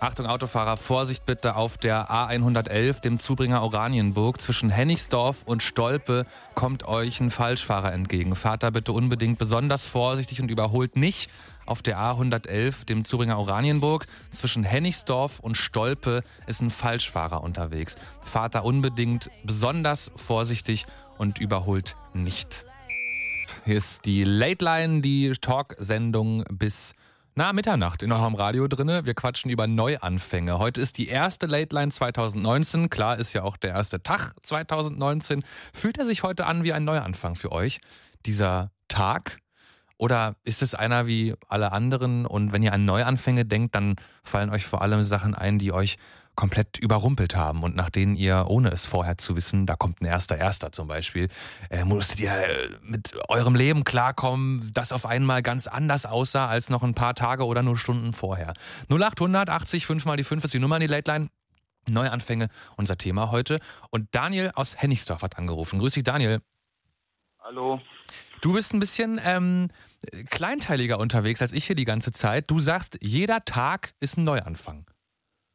Achtung Autofahrer, Vorsicht bitte auf der A111, dem Zubringer Oranienburg. Zwischen Hennigsdorf und Stolpe kommt euch ein Falschfahrer entgegen. Fahrt da bitte unbedingt besonders vorsichtig und überholt nicht auf der A111, dem Zubringer Oranienburg. Zwischen Hennigsdorf und Stolpe ist ein Falschfahrer unterwegs. Fahrt da unbedingt besonders vorsichtig und überholt nicht. Hier ist die Late Line, die Talksendung bis na, Mitternacht in eurem Radio drinne. Wir quatschen über Neuanfänge. Heute ist die erste Late Line 2019. Klar ist ja auch der erste Tag 2019. Fühlt er sich heute an wie ein Neuanfang für euch, dieser Tag? Oder ist es einer wie alle anderen? Und wenn ihr an Neuanfänge denkt, dann fallen euch vor allem Sachen ein, die euch komplett überrumpelt haben und nach denen ihr, ohne es vorher zu wissen, da kommt ein erster Erster zum Beispiel, äh, musstet ihr äh, mit eurem Leben klarkommen, das auf einmal ganz anders aussah als noch ein paar Tage oder nur Stunden vorher. 0800 80 5 mal die 5 ist die Nummer in die Late Line. Neuanfänge, unser Thema heute. Und Daniel aus Hennigsdorf hat angerufen. Grüß dich, Daniel. Hallo. Du bist ein bisschen ähm, kleinteiliger unterwegs als ich hier die ganze Zeit. Du sagst, jeder Tag ist ein Neuanfang.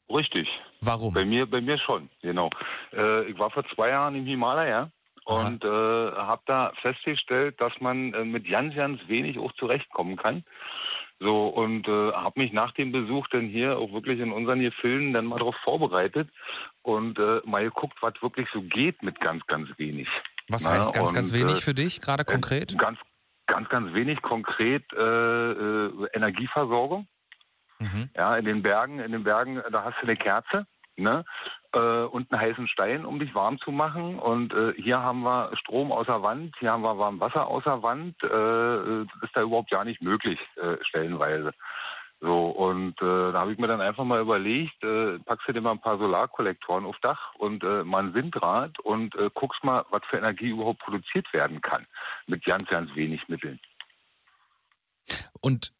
Richtig. Warum? Bei mir, bei mir schon, genau. Äh, ich war vor zwei Jahren im Himalaya und äh, habe da festgestellt, dass man äh, mit ganz, ganz wenig auch zurechtkommen kann. So, und äh, habe mich nach dem Besuch dann hier auch wirklich in unseren Gefilden dann mal darauf vorbereitet und äh, mal geguckt, was wirklich so geht mit ganz, ganz wenig. Was heißt ganz, und, ganz wenig äh, für dich, gerade konkret? Ganz, ganz, ganz wenig konkret äh, äh, Energieversorgung. Mhm. Ja, in den Bergen, in den Bergen, da hast du eine Kerze, ne? Äh, und einen heißen Stein, um dich warm zu machen. Und äh, hier haben wir Strom außer Wand, hier haben wir warm Wasser außer Wand. Äh, das ist da überhaupt gar nicht möglich, äh, stellenweise. So, und äh, da habe ich mir dann einfach mal überlegt, äh, packst du dir mal ein paar Solarkollektoren aufs Dach und mal ein Windrad und guckst mal, was für Energie überhaupt produziert werden kann. Mit ganz, ganz wenig Mitteln. Und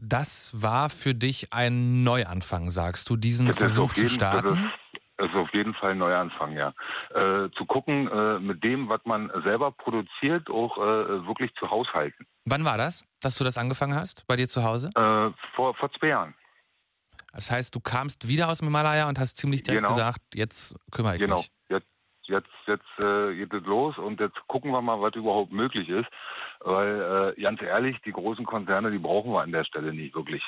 das war für dich ein Neuanfang, sagst du, diesen Versuch jeden, zu starten? Das ist, auf jeden Fall ein Neuanfang, ja. Äh, zu gucken, äh, mit dem, was man selber produziert, auch äh, wirklich zu haushalten. Wann war das, dass du das angefangen hast, bei dir zu Hause? Äh, vor, vor zwei Jahren. Das heißt, du kamst wieder aus dem Himalaya und hast ziemlich direkt genau. gesagt, jetzt kümmere ich genau. mich. Jetzt, jetzt, jetzt äh, geht es los und jetzt gucken wir mal, was überhaupt möglich ist. Weil äh, ganz ehrlich, die großen Konzerne, die brauchen wir an der Stelle nicht wirklich.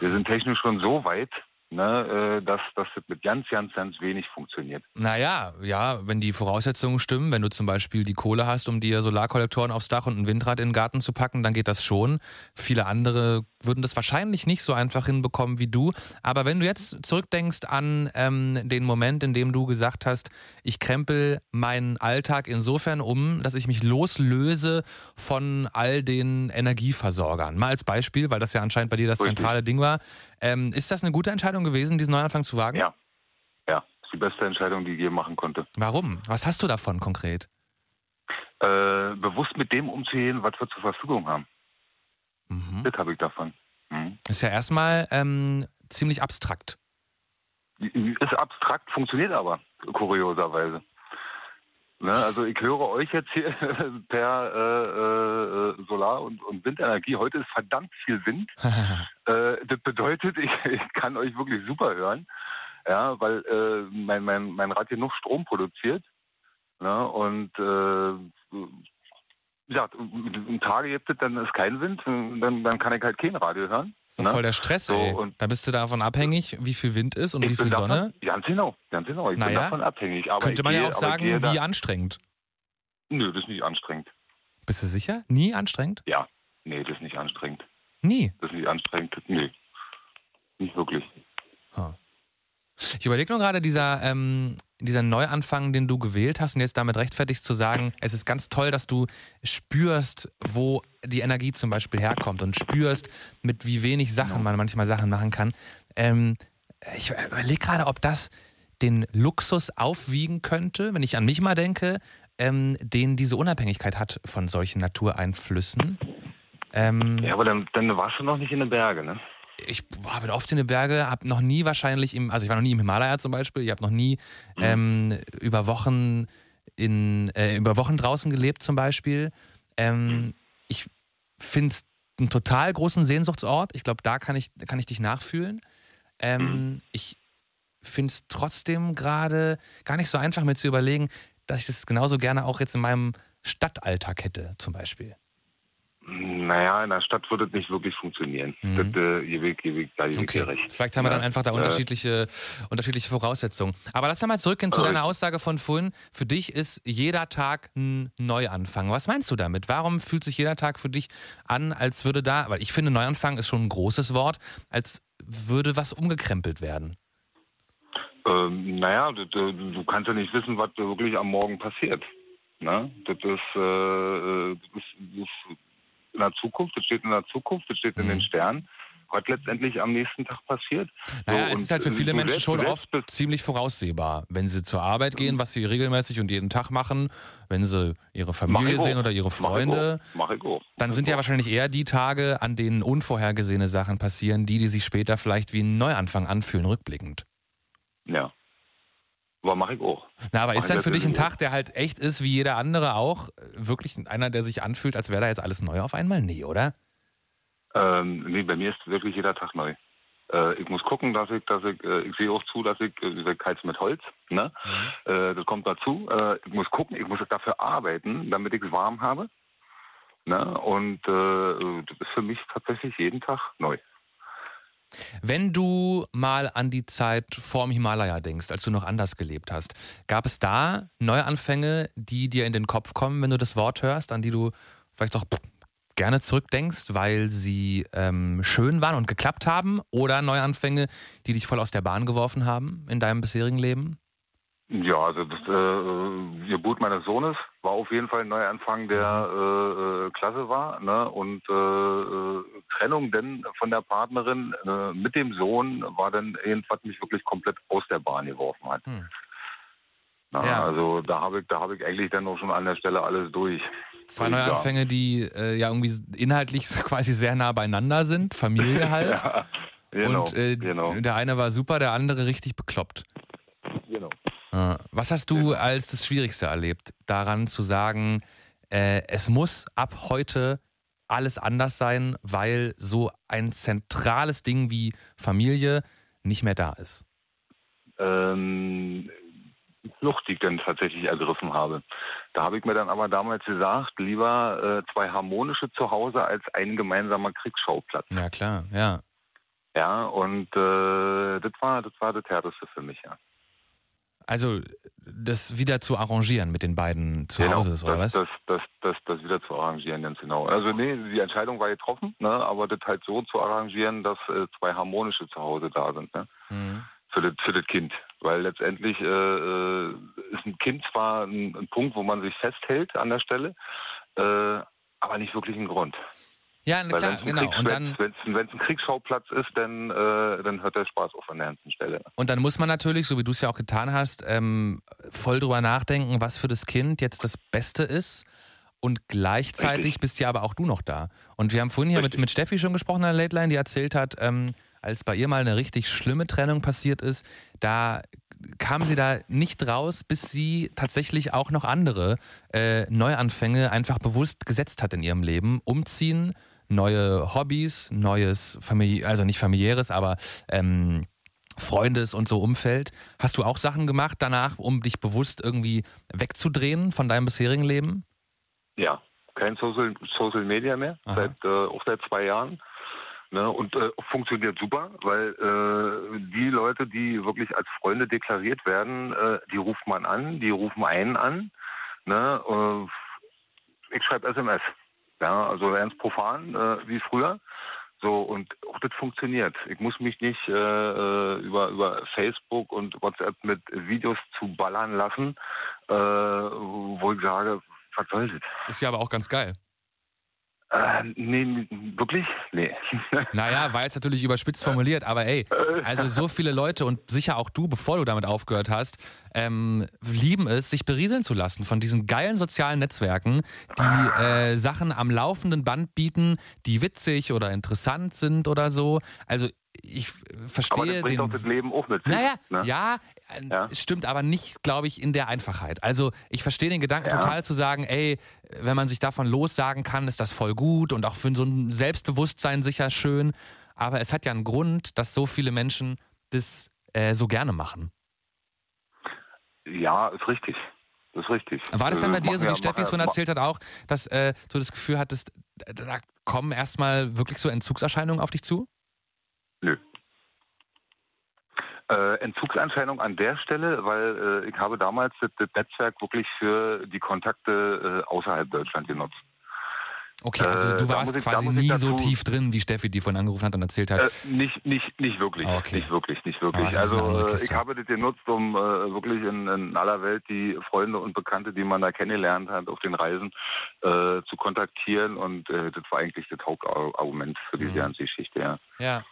Wir sind technisch schon so weit, ne, äh, dass das mit ganz, ganz, ganz wenig funktioniert. Naja, ja, wenn die Voraussetzungen stimmen, wenn du zum Beispiel die Kohle hast, um dir Solarkollektoren aufs Dach und ein Windrad in den Garten zu packen, dann geht das schon. Viele andere würden das wahrscheinlich nicht so einfach hinbekommen wie du. Aber wenn du jetzt zurückdenkst an ähm, den Moment, in dem du gesagt hast, ich krempel meinen Alltag insofern um, dass ich mich loslöse von all den Energieversorgern. Mal als Beispiel, weil das ja anscheinend bei dir das Richtig. zentrale Ding war. Ähm, ist das eine gute Entscheidung gewesen, diesen Neuanfang zu wagen? Ja. Ja, ist die beste Entscheidung, die ich je machen konnte. Warum? Was hast du davon konkret? Äh, bewusst mit dem umzugehen, was wir zur Verfügung haben. Mhm. Das habe ich davon. Mhm. Ist ja erstmal ähm, ziemlich abstrakt. Ist abstrakt, funktioniert aber, kurioserweise. Ne, also ich höre euch jetzt hier per äh, äh, Solar- und, und, Windenergie. Heute ist verdammt viel Wind. äh, das bedeutet, ich, ich, kann euch wirklich super hören, ja, weil äh, mein, mein, mein Rad genug Strom produziert. Ne, und äh, ja, ein Tage gibt es, dann ist kein Wind, dann, dann kann ich halt kein Radio hören. Ne? voll der Stress, so, ey. Da bist du davon abhängig, wie viel Wind ist und wie viel davon, Sonne? Ganz genau, ganz genau. Ich naja, bin davon abhängig. Könnte man ja auch sagen, wie da, anstrengend. Nö, das ist nicht anstrengend. Bist du sicher? Nie anstrengend? Ja, nee, das ist nicht anstrengend. Nie? Das ist nicht anstrengend, nee. Nicht wirklich. Huh. Ich überlege nur gerade, dieser, ähm, dieser Neuanfang, den du gewählt hast und jetzt damit rechtfertigst zu sagen, es ist ganz toll, dass du spürst, wo die Energie zum Beispiel herkommt und spürst, mit wie wenig Sachen man manchmal Sachen machen kann. Ähm, ich überlege gerade, ob das den Luxus aufwiegen könnte, wenn ich an mich mal denke, ähm, den diese Unabhängigkeit hat von solchen Natureinflüssen. Ähm, ja, aber dann, dann warst du noch nicht in den Bergen, ne? Ich war oft in den Bergen, habe noch nie wahrscheinlich im, also ich war noch nie im Himalaya zum Beispiel, ich habe noch nie mhm. ähm, über Wochen in, äh, über Wochen draußen gelebt zum Beispiel. Ähm, mhm. Ich finde es einen total großen Sehnsuchtsort. Ich glaube, da kann ich, kann ich dich nachfühlen. Ähm, mhm. Ich finde es trotzdem gerade gar nicht so einfach, mir zu überlegen, dass ich das genauso gerne auch jetzt in meinem Stadtalltag hätte, zum Beispiel. Naja, in der Stadt würde es nicht wirklich funktionieren. Mhm. Das, äh, ihr Weg, ihr Weg, da ihr okay. recht. Vielleicht haben wir dann einfach da unterschiedliche, unterschiedliche Voraussetzungen. Aber lass mal zurückgehen zu deiner Aussage von vorhin. Für dich ist jeder Tag ein Neuanfang. Was meinst du damit? Warum fühlt sich jeder Tag für dich an, als würde da, weil ich finde, Neuanfang ist schon ein großes Wort, als würde was umgekrempelt werden? Ähm, naja, du, du, kannst ja nicht wissen, was wirklich am Morgen passiert. Ne? Das, ist, äh, das, ist, in der Zukunft, das steht in der Zukunft, das steht in den mhm. Sternen was letztendlich am nächsten Tag passiert. Naja, so, es ist halt für viele Menschen schon oft ziemlich voraussehbar, wenn sie zur Arbeit gehen, was sie regelmäßig und jeden Tag machen, wenn sie ihre Familie sehen oder ihre Freunde. Mach ich auch. Dann sind ja wahrscheinlich eher die Tage, an denen unvorhergesehene Sachen passieren, die, die sich später vielleicht wie ein Neuanfang anfühlen, rückblickend. Ja. Aber mache ich auch. Na, aber mach ist dann für dich ein Tag, der halt echt ist, wie jeder andere auch, wirklich einer, der sich anfühlt, als wäre da jetzt alles neu auf einmal? Nee, oder? Ähm, nee, bei mir ist wirklich jeder Tag neu. Äh, ich muss gucken, dass ich, dass ich, äh, ich sehe auch zu, dass ich, äh, ich mit Holz, ne? Mhm. Äh, das kommt dazu. Äh, ich muss gucken, ich muss dafür arbeiten, damit ich es warm habe. Ne? Und äh, das ist für mich tatsächlich jeden Tag neu. Wenn du mal an die Zeit vorm Himalaya denkst, als du noch anders gelebt hast, gab es da Neuanfänge, die dir in den Kopf kommen, wenn du das Wort hörst, an die du vielleicht auch gerne zurückdenkst, weil sie ähm, schön waren und geklappt haben? Oder Neuanfänge, die dich voll aus der Bahn geworfen haben in deinem bisherigen Leben? Ja, also das äh, Geburt meines Sohnes war auf jeden Fall ein Neuanfang, der mhm. äh, klasse war. Ne? Und äh, äh, Trennung denn von der Partnerin äh, mit dem Sohn war dann irgendwas mich wirklich komplett aus der Bahn geworfen hat. Mhm. Na, ja. Also da habe ich, da habe ich eigentlich dann auch schon an der Stelle alles durch. Zwei Neuanfänge, die äh, ja irgendwie inhaltlich quasi sehr nah beieinander sind, Familie halt. ja, genau, Und äh, genau. der eine war super, der andere richtig bekloppt. Genau. Was hast du als das Schwierigste erlebt, daran zu sagen, äh, es muss ab heute alles anders sein, weil so ein zentrales Ding wie Familie nicht mehr da ist? Ähm, Flucht, die ich dann tatsächlich ergriffen habe. Da habe ich mir dann aber damals gesagt, lieber äh, zwei harmonische zu Hause als ein gemeinsamer Kriegsschauplatz. Ja klar, ja. Ja, und äh, das war das war das Härteste für mich, ja. Also das wieder zu arrangieren mit den beiden zu genau, Hause, oder das, was? Das, das, das, das wieder zu arrangieren, ganz genau. Also nee, die Entscheidung war getroffen, ne, aber das halt so zu arrangieren, dass äh, zwei harmonische zu Hause da sind. Ne? Mhm für das, für das Kind. Weil letztendlich äh, äh, ist ein Kind zwar ein, ein, Punkt, wo man sich festhält an der Stelle, äh, aber nicht wirklich ein Grund. Ja, Weil klar, genau. Und dann, wenn es ein Kriegsschauplatz ist, dann, äh, dann hört der Spaß auf an der ganzen Stelle. Und dann muss man natürlich, so wie du es ja auch getan hast, ähm, voll drüber nachdenken, was für das Kind jetzt das Beste ist. Und gleichzeitig Richtig. bist ja aber auch du noch da. Und wir haben vorhin hier mit, mit Steffi schon gesprochen an der Late Line, die erzählt hat, ähm, als bei ihr mal eine richtig schlimme Trennung passiert ist, da kam sie da nicht raus, bis sie tatsächlich auch noch andere äh, Neuanfänge einfach bewusst gesetzt hat in ihrem Leben. Umziehen, neue Hobbys, neues Familie, also nicht familiäres, aber ähm, Freundes- und so Umfeld. Hast du auch Sachen gemacht danach, um dich bewusst irgendwie wegzudrehen von deinem bisherigen Leben? Ja, kein Social, Social Media mehr, seit, äh, auch seit zwei Jahren. Ne, und äh, funktioniert super, weil äh, die Leute, die wirklich als Freunde deklariert werden, äh, die ruft man an, die rufen einen an. Ne, äh, ich schreibe SMS. Ja, also ganz profan, äh, wie früher. So, und auch das funktioniert. Ich muss mich nicht äh, äh, über, über Facebook und WhatsApp mit Videos zu ballern lassen, äh, wo ich sage, was soll das? Ist ja aber auch ganz geil. Äh, nee, wirklich? Nee. Naja, war jetzt natürlich überspitzt formuliert, aber ey, also so viele Leute und sicher auch du, bevor du damit aufgehört hast, ähm, lieben es, sich berieseln zu lassen von diesen geilen sozialen Netzwerken, die äh, Sachen am laufenden Band bieten, die witzig oder interessant sind oder so. Also ich verstehe aber das bringt den. Doch das Leben auch mit sich, naja, ne? ja, äh, Ja. stimmt, aber nicht, glaube ich, in der Einfachheit. Also ich verstehe den Gedanken Ja. total zu sagen, ey, wenn man sich davon lossagen kann, ist das voll gut und auch für so ein Selbstbewusstsein sicher schön. Aber es hat ja einen Grund, dass so viele Menschen das äh, so gerne machen. Ja, ist richtig. Das ist richtig. War das dann Äh, bei dir, machen so wie Steffi es von erzählt hat, auch, dass äh, du das Gefühl hattest, da kommen erstmal wirklich so Entzugserscheinungen auf dich zu? Nö. Äh, Entzugserscheinung an der Stelle, weil äh, ich habe damals das, das Netzwerk wirklich für die Kontakte äh, außerhalb Deutschland genutzt. Okay, also Äh, du warst ich- quasi nie so tief drin, wie Steffi, die vorhin angerufen hat und erzählt hat. Äh, nicht, nicht, nicht wirklich. Ah, okay. Nicht wirklich, nicht Aber wirklich. Also äh, ich habe das genutzt, um wirklich in, in aller Welt die Freunde und Bekannte, die man da kennengelernt hat auf den Reisen, zu kontaktieren und das war eigentlich das Hauptargument für diese Mhm. ganze Geschichte. Ja. Ja.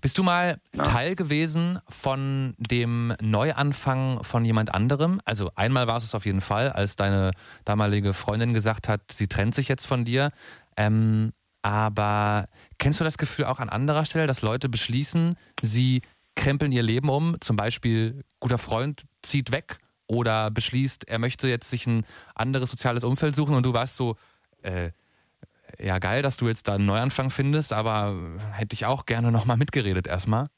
Bist du mal Ja. Teil gewesen von dem Neuanfang von jemand anderem? Also einmal war es es auf jeden Fall, als deine damalige Freundin gesagt hat, sie trennt sich jetzt von dir. Ähm, aber kennst du das Gefühl auch an anderer Stelle, dass Leute beschließen, sie krempeln ihr Leben um? Zum Beispiel, guter Freund zieht weg oder beschließt, er möchte jetzt sich ein anderes soziales Umfeld suchen und du warst so, äh, ja geil, dass du jetzt da einen Neuanfang findest, aber hätte ich auch gerne nochmal mitgeredet erstmal.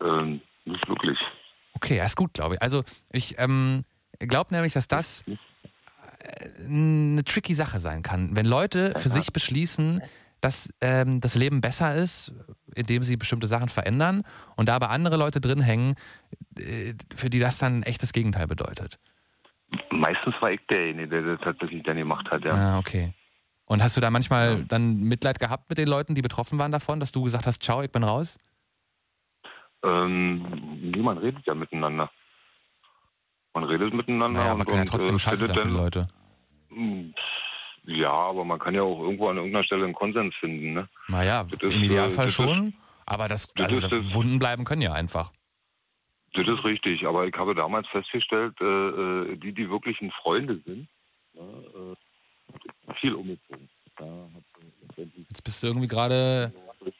Ähm, nicht wirklich. Okay, ja, ist gut, glaube ich. Also ich ähm, glaube nämlich, dass das äh, eine tricky Sache sein kann. Wenn Leute für sich beschließen, dass ähm, das Leben besser ist, indem sie bestimmte Sachen verändern und da aber andere Leute drin hängen, äh, für die das dann echt das Gegenteil bedeutet. Meistens war ich derjenige, der das tatsächlich dann gemacht hat, ja. Ah, okay. Und hast du da manchmal dann Mitleid gehabt mit den Leuten, die betroffen waren davon, dass du gesagt hast, ciao, ich bin raus? Ähm, niemand redet ja miteinander. Man redet miteinander. Naja, und, man kann ja und, trotzdem äh, scheiße sein für die Leute. Hm, Ja, aber man kann ja auch irgendwo an irgendeiner Stelle einen Konsens finden, ne? Naja, Das ist, im Idealfall äh, das schon. Aber das, das also, ist das- Wunden bleiben können ja einfach. Das ist richtig, aber ich habe damals festgestellt, äh, äh, die, die wirklichen Freunde sind, ja, äh, viel umgezogen. Jetzt bist du irgendwie gerade,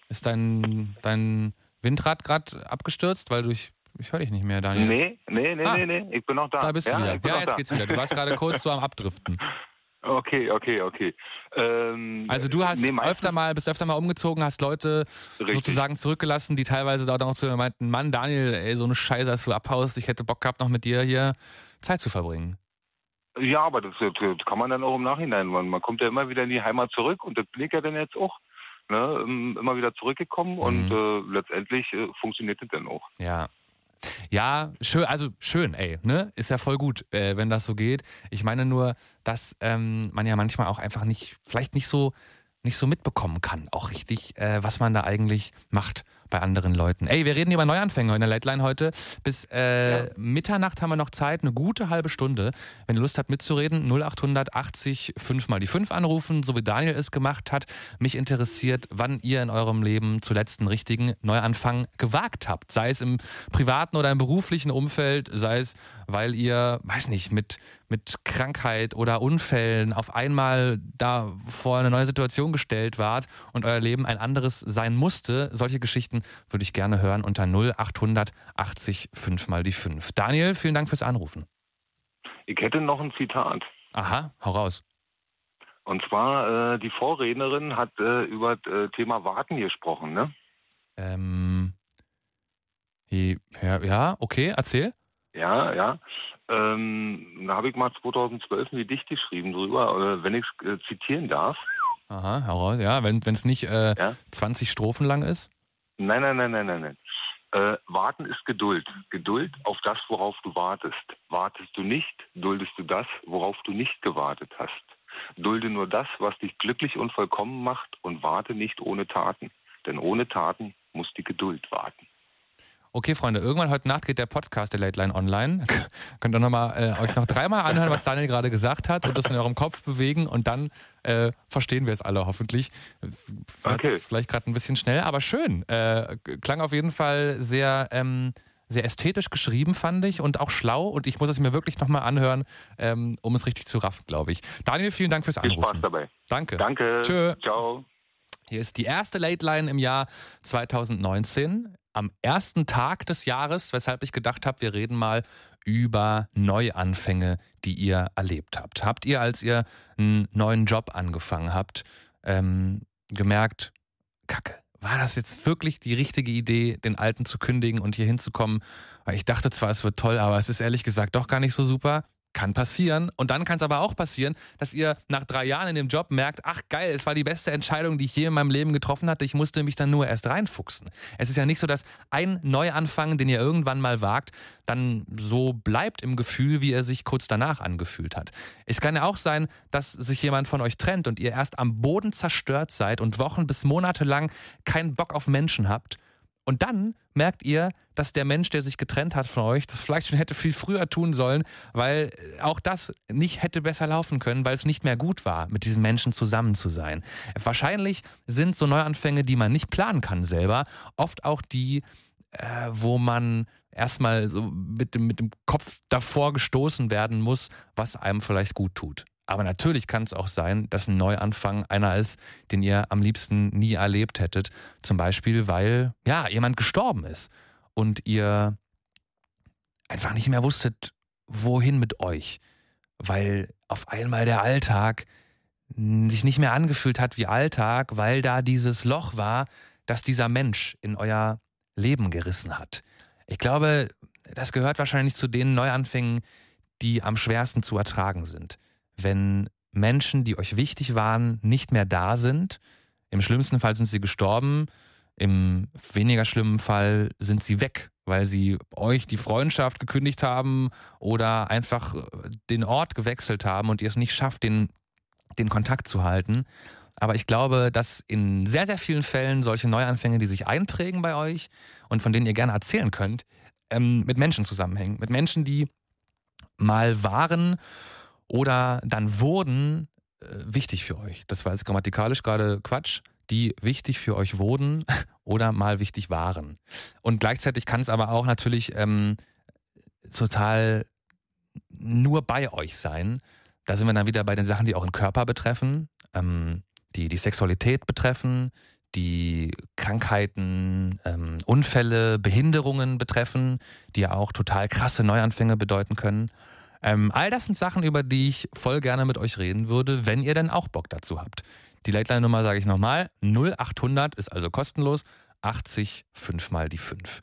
ist dein, dein Windrad gerade abgestürzt, weil du ich, ich höre dich nicht mehr, Daniel. Nee, nee, nee, Ah. nee, nee, ich bin noch da. Da bist du ja, wieder. ich bin Ja, jetzt da. geht's wieder. Du warst gerade kurz so am Abdriften. Okay, okay, okay. Ähm, Also du hast nee, öfter mal, bist öfter mal umgezogen, hast Leute Richtig. sozusagen zurückgelassen, die teilweise da auch zu dir meinten, Mann, Daniel, ey, so eine Scheiße, dass du abhaust, ich hätte Bock gehabt, noch mit dir hier Zeit zu verbringen. Ja, aber das, das kann man dann auch im Nachhinein. Man, man kommt ja immer wieder in die Heimat zurück und das ich ja dann jetzt auch. Ne, immer wieder zurückgekommen und äh, letztendlich äh, funktioniert das dann auch. Ja. Ja, schön, also schön, ey, ne? Ist ja voll gut, äh, wenn das so geht. Ich meine nur, dass ähm, man ja manchmal auch einfach nicht, vielleicht nicht so, nicht so mitbekommen kann, auch richtig, äh, was man da eigentlich macht bei anderen Leuten. Ey, wir reden über Neuanfänger in der Late heute. Bis äh, Mitternacht haben wir noch Zeit, eine gute halbe Stunde. Wenn ihr Lust habt mitzureden, 0880 5 mal die 5 anrufen, so wie Daniel es gemacht hat. Mich interessiert, wann ihr in eurem Leben zuletzt einen richtigen Neuanfang gewagt habt. Sei es im privaten oder im beruflichen Umfeld, sei es, weil ihr, weiß nicht, mit, mit Krankheit oder Unfällen auf einmal da vor eine neue Situation gestellt wart und euer Leben ein anderes sein musste. Solche Geschichten würde ich gerne hören unter 0880 5 mal die 5. Daniel, vielen Dank fürs Anrufen. Ich hätte noch ein Zitat. Aha, hau raus. Und zwar, äh, die Vorrednerin hat äh, über das äh, Thema Warten gesprochen, ne? Ähm, ja, ja, okay, erzähl. Ja, ja. Ähm, da habe ich mal 2012 ein Gedicht geschrieben drüber, wenn ich es äh, zitieren darf. Aha, hau raus. Ja, wenn es nicht äh, Ja? 20 Strophen lang ist. Nein, nein, nein, nein, nein, nein. Äh, warten ist Geduld. Geduld auf das, worauf du wartest. Wartest du nicht, duldest du das, worauf du nicht gewartet hast. Dulde nur das, was dich glücklich und vollkommen macht und warte nicht ohne Taten. Denn ohne Taten muss die Geduld warten. Okay, Freunde, irgendwann heute Nacht geht der Podcast der Late Line online. Könnt ihr noch mal, äh, euch noch dreimal anhören, was Daniel gerade gesagt hat und das in eurem Kopf bewegen und dann äh, verstehen wir es alle hoffentlich. Okay. Vielleicht gerade ein bisschen schnell, aber schön. Äh, klang auf jeden Fall sehr, ähm, sehr ästhetisch geschrieben, fand ich, und auch schlau. Und ich muss es mir wirklich nochmal anhören, ähm, um es richtig zu raffen, glaube ich. Daniel, vielen Dank fürs Anrufen. Viel Spaß dabei. Danke. Danke. Tschö. Ciao. Hier ist die erste Late Line im Jahr 2019 am ersten Tag des Jahres, weshalb ich gedacht habe, wir reden mal über Neuanfänge, die ihr erlebt habt. Habt ihr, als ihr einen neuen Job angefangen habt, ähm, gemerkt, Kacke, war das jetzt wirklich die richtige Idee, den alten zu kündigen und hier hinzukommen? Weil ich dachte zwar, es wird toll, aber es ist ehrlich gesagt doch gar nicht so super. Kann passieren. Und dann kann es aber auch passieren, dass ihr nach drei Jahren in dem Job merkt, ach geil, es war die beste Entscheidung, die ich je in meinem Leben getroffen hatte. Ich musste mich dann nur erst reinfuchsen. Es ist ja nicht so, dass ein Neuanfang, den ihr irgendwann mal wagt, dann so bleibt im Gefühl, wie er sich kurz danach angefühlt hat. Es kann ja auch sein, dass sich jemand von euch trennt und ihr erst am Boden zerstört seid und Wochen bis Monate lang keinen Bock auf Menschen habt und dann merkt ihr, dass der Mensch, der sich getrennt hat von euch, das vielleicht schon hätte viel früher tun sollen, weil auch das nicht hätte besser laufen können, weil es nicht mehr gut war, mit diesem Menschen zusammen zu sein. Wahrscheinlich sind so Neuanfänge, die man nicht planen kann selber, oft auch die, äh, wo man erstmal so mit dem, mit dem Kopf davor gestoßen werden muss, was einem vielleicht gut tut. Aber natürlich kann es auch sein, dass ein Neuanfang einer ist, den ihr am liebsten nie erlebt hättet. Zum Beispiel, weil ja jemand gestorben ist und ihr einfach nicht mehr wusstet, wohin mit euch. Weil auf einmal der Alltag sich nicht mehr angefühlt hat wie Alltag, weil da dieses Loch war, das dieser Mensch in euer Leben gerissen hat. Ich glaube, das gehört wahrscheinlich zu den Neuanfängen, die am schwersten zu ertragen sind wenn Menschen, die euch wichtig waren, nicht mehr da sind. Im schlimmsten Fall sind sie gestorben, im weniger schlimmen Fall sind sie weg, weil sie euch die Freundschaft gekündigt haben oder einfach den Ort gewechselt haben und ihr es nicht schafft, den, den Kontakt zu halten. Aber ich glaube, dass in sehr, sehr vielen Fällen solche Neuanfänge, die sich einprägen bei euch und von denen ihr gerne erzählen könnt, ähm, mit Menschen zusammenhängen. Mit Menschen, die mal waren oder dann wurden äh, wichtig für euch. Das war jetzt grammatikalisch gerade Quatsch, die wichtig für euch wurden oder mal wichtig waren. Und gleichzeitig kann es aber auch natürlich ähm, total nur bei euch sein. Da sind wir dann wieder bei den Sachen, die auch den Körper betreffen, ähm, die die Sexualität betreffen, die Krankheiten, ähm, Unfälle, Behinderungen betreffen, die ja auch total krasse Neuanfänge bedeuten können. Ähm, all das sind Sachen, über die ich voll gerne mit euch reden würde, wenn ihr denn auch Bock dazu habt. Die Late-Line-Nummer sage ich nochmal. 0800 ist also kostenlos. 80 5 mal die 5.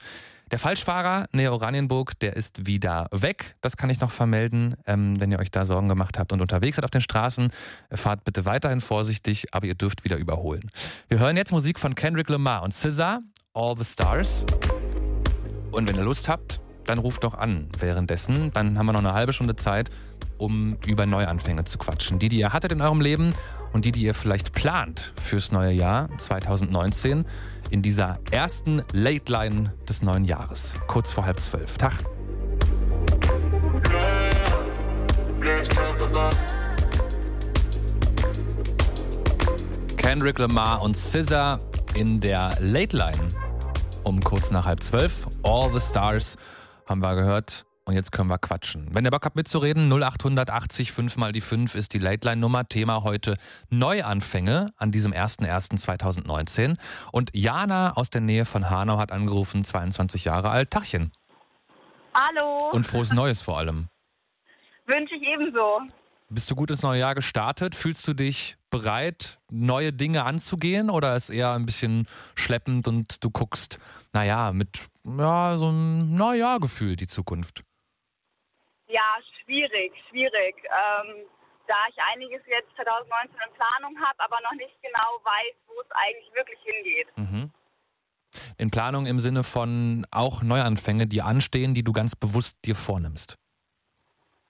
Der Falschfahrer nähe Oranienburg, der ist wieder weg. Das kann ich noch vermelden. Ähm, wenn ihr euch da Sorgen gemacht habt und unterwegs seid auf den Straßen, fahrt bitte weiterhin vorsichtig, aber ihr dürft wieder überholen. Wir hören jetzt Musik von Kendrick Lamar und SZA, All the Stars. Und wenn ihr Lust habt, dann ruft doch an währenddessen. Dann haben wir noch eine halbe Stunde Zeit, um über Neuanfänge zu quatschen. Die, die ihr hattet in eurem Leben und die, die ihr vielleicht plant fürs neue Jahr 2019 in dieser ersten Late Line des neuen Jahres. Kurz vor halb zwölf. Tag. Kendrick Lamar und SZA in der Late Line um kurz nach halb zwölf. All the Stars haben wir gehört. Und jetzt können wir quatschen. Wenn ihr Bock habt mitzureden, 0880 5 mal die 5 ist die Late Line Nummer. Thema heute Neuanfänge an diesem 01.01.2019. Und Jana aus der Nähe von Hanau hat angerufen, 22 Jahre alt. Tachchen. Hallo. Und frohes Neues vor allem. Wünsche ich ebenso. Bist du gut ins neue Jahr gestartet? Fühlst du dich bereit, neue Dinge anzugehen oder ist eher ein bisschen schleppend und du guckst, naja, mit ja, so einem Naja-Gefühl die Zukunft? Ja, schwierig, schwierig. Ähm, da ich einiges jetzt 2019 in Planung habe, aber noch nicht genau weiß, wo es eigentlich wirklich hingeht. Mhm. In Planung im Sinne von auch Neuanfänge, die anstehen, die du ganz bewusst dir vornimmst.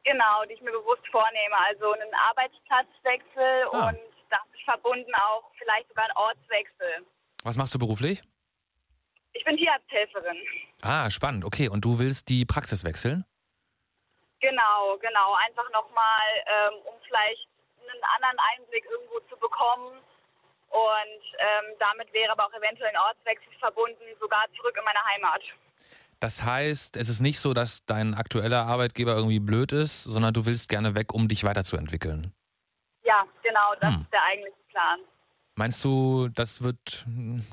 Genau, die ich mir bewusst vornehme. Also einen Arbeitsplatzwechsel ah. und damit verbunden auch vielleicht sogar einen Ortswechsel. Was machst du beruflich? Ich bin Tierarzthelferin. Ah, spannend. Okay, und du willst die Praxis wechseln? Genau, genau. Einfach nochmal, ähm, um vielleicht einen anderen Einblick irgendwo zu bekommen. Und ähm, damit wäre aber auch eventuell ein Ortswechsel verbunden, sogar zurück in meine Heimat. Das heißt, es ist nicht so, dass dein aktueller Arbeitgeber irgendwie blöd ist, sondern du willst gerne weg, um dich weiterzuentwickeln. Ja, genau, das hm. ist der eigentliche Plan. Meinst du, das wird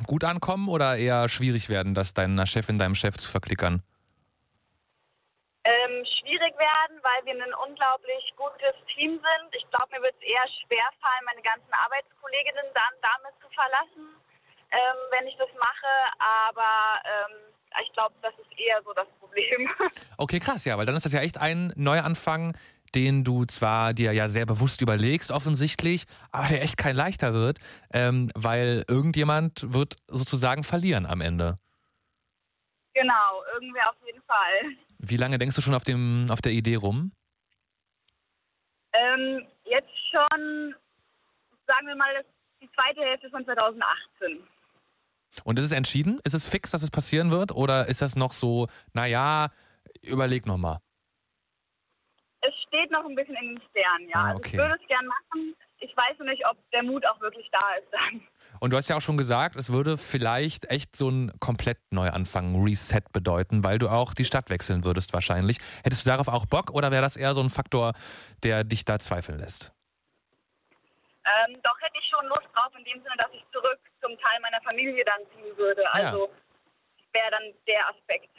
gut ankommen oder eher schwierig werden, das deiner Chefin, deinem Chef zu verklickern? Ähm, schwierig werden, weil wir ein unglaublich gutes Team sind. Ich glaube, mir wird es eher schwer fallen, meine ganzen Arbeitskolleginnen dann damit zu verlassen, ähm, wenn ich das mache. Aber ähm, ich glaube, das ist eher so das Problem. Okay, krass, ja, weil dann ist das ja echt ein Neuanfang, den du zwar dir ja sehr bewusst überlegst, offensichtlich, aber der echt kein leichter wird, ähm, weil irgendjemand wird sozusagen verlieren am Ende. Genau, irgendwer auf jeden Fall. Wie lange denkst du schon auf, dem, auf der Idee rum? Ähm, jetzt schon, sagen wir mal, die zweite Hälfte von 2018. Und ist es entschieden? Ist es fix, dass es passieren wird? Oder ist das noch so, naja, überleg nochmal? Es steht noch ein bisschen in den Sternen, ja. Ah, okay. also ich würde es gern machen. Ich weiß nur nicht, ob der Mut auch wirklich da ist dann. Und du hast ja auch schon gesagt, es würde vielleicht echt so ein komplett Neuanfang, Reset bedeuten, weil du auch die Stadt wechseln würdest wahrscheinlich. Hättest du darauf auch Bock oder wäre das eher so ein Faktor, der dich da zweifeln lässt? Ähm, doch hätte ich schon Lust drauf, in dem Sinne, dass ich zurück zum Teil meiner Familie dann ziehen würde. Also ja. wäre dann der Aspekt.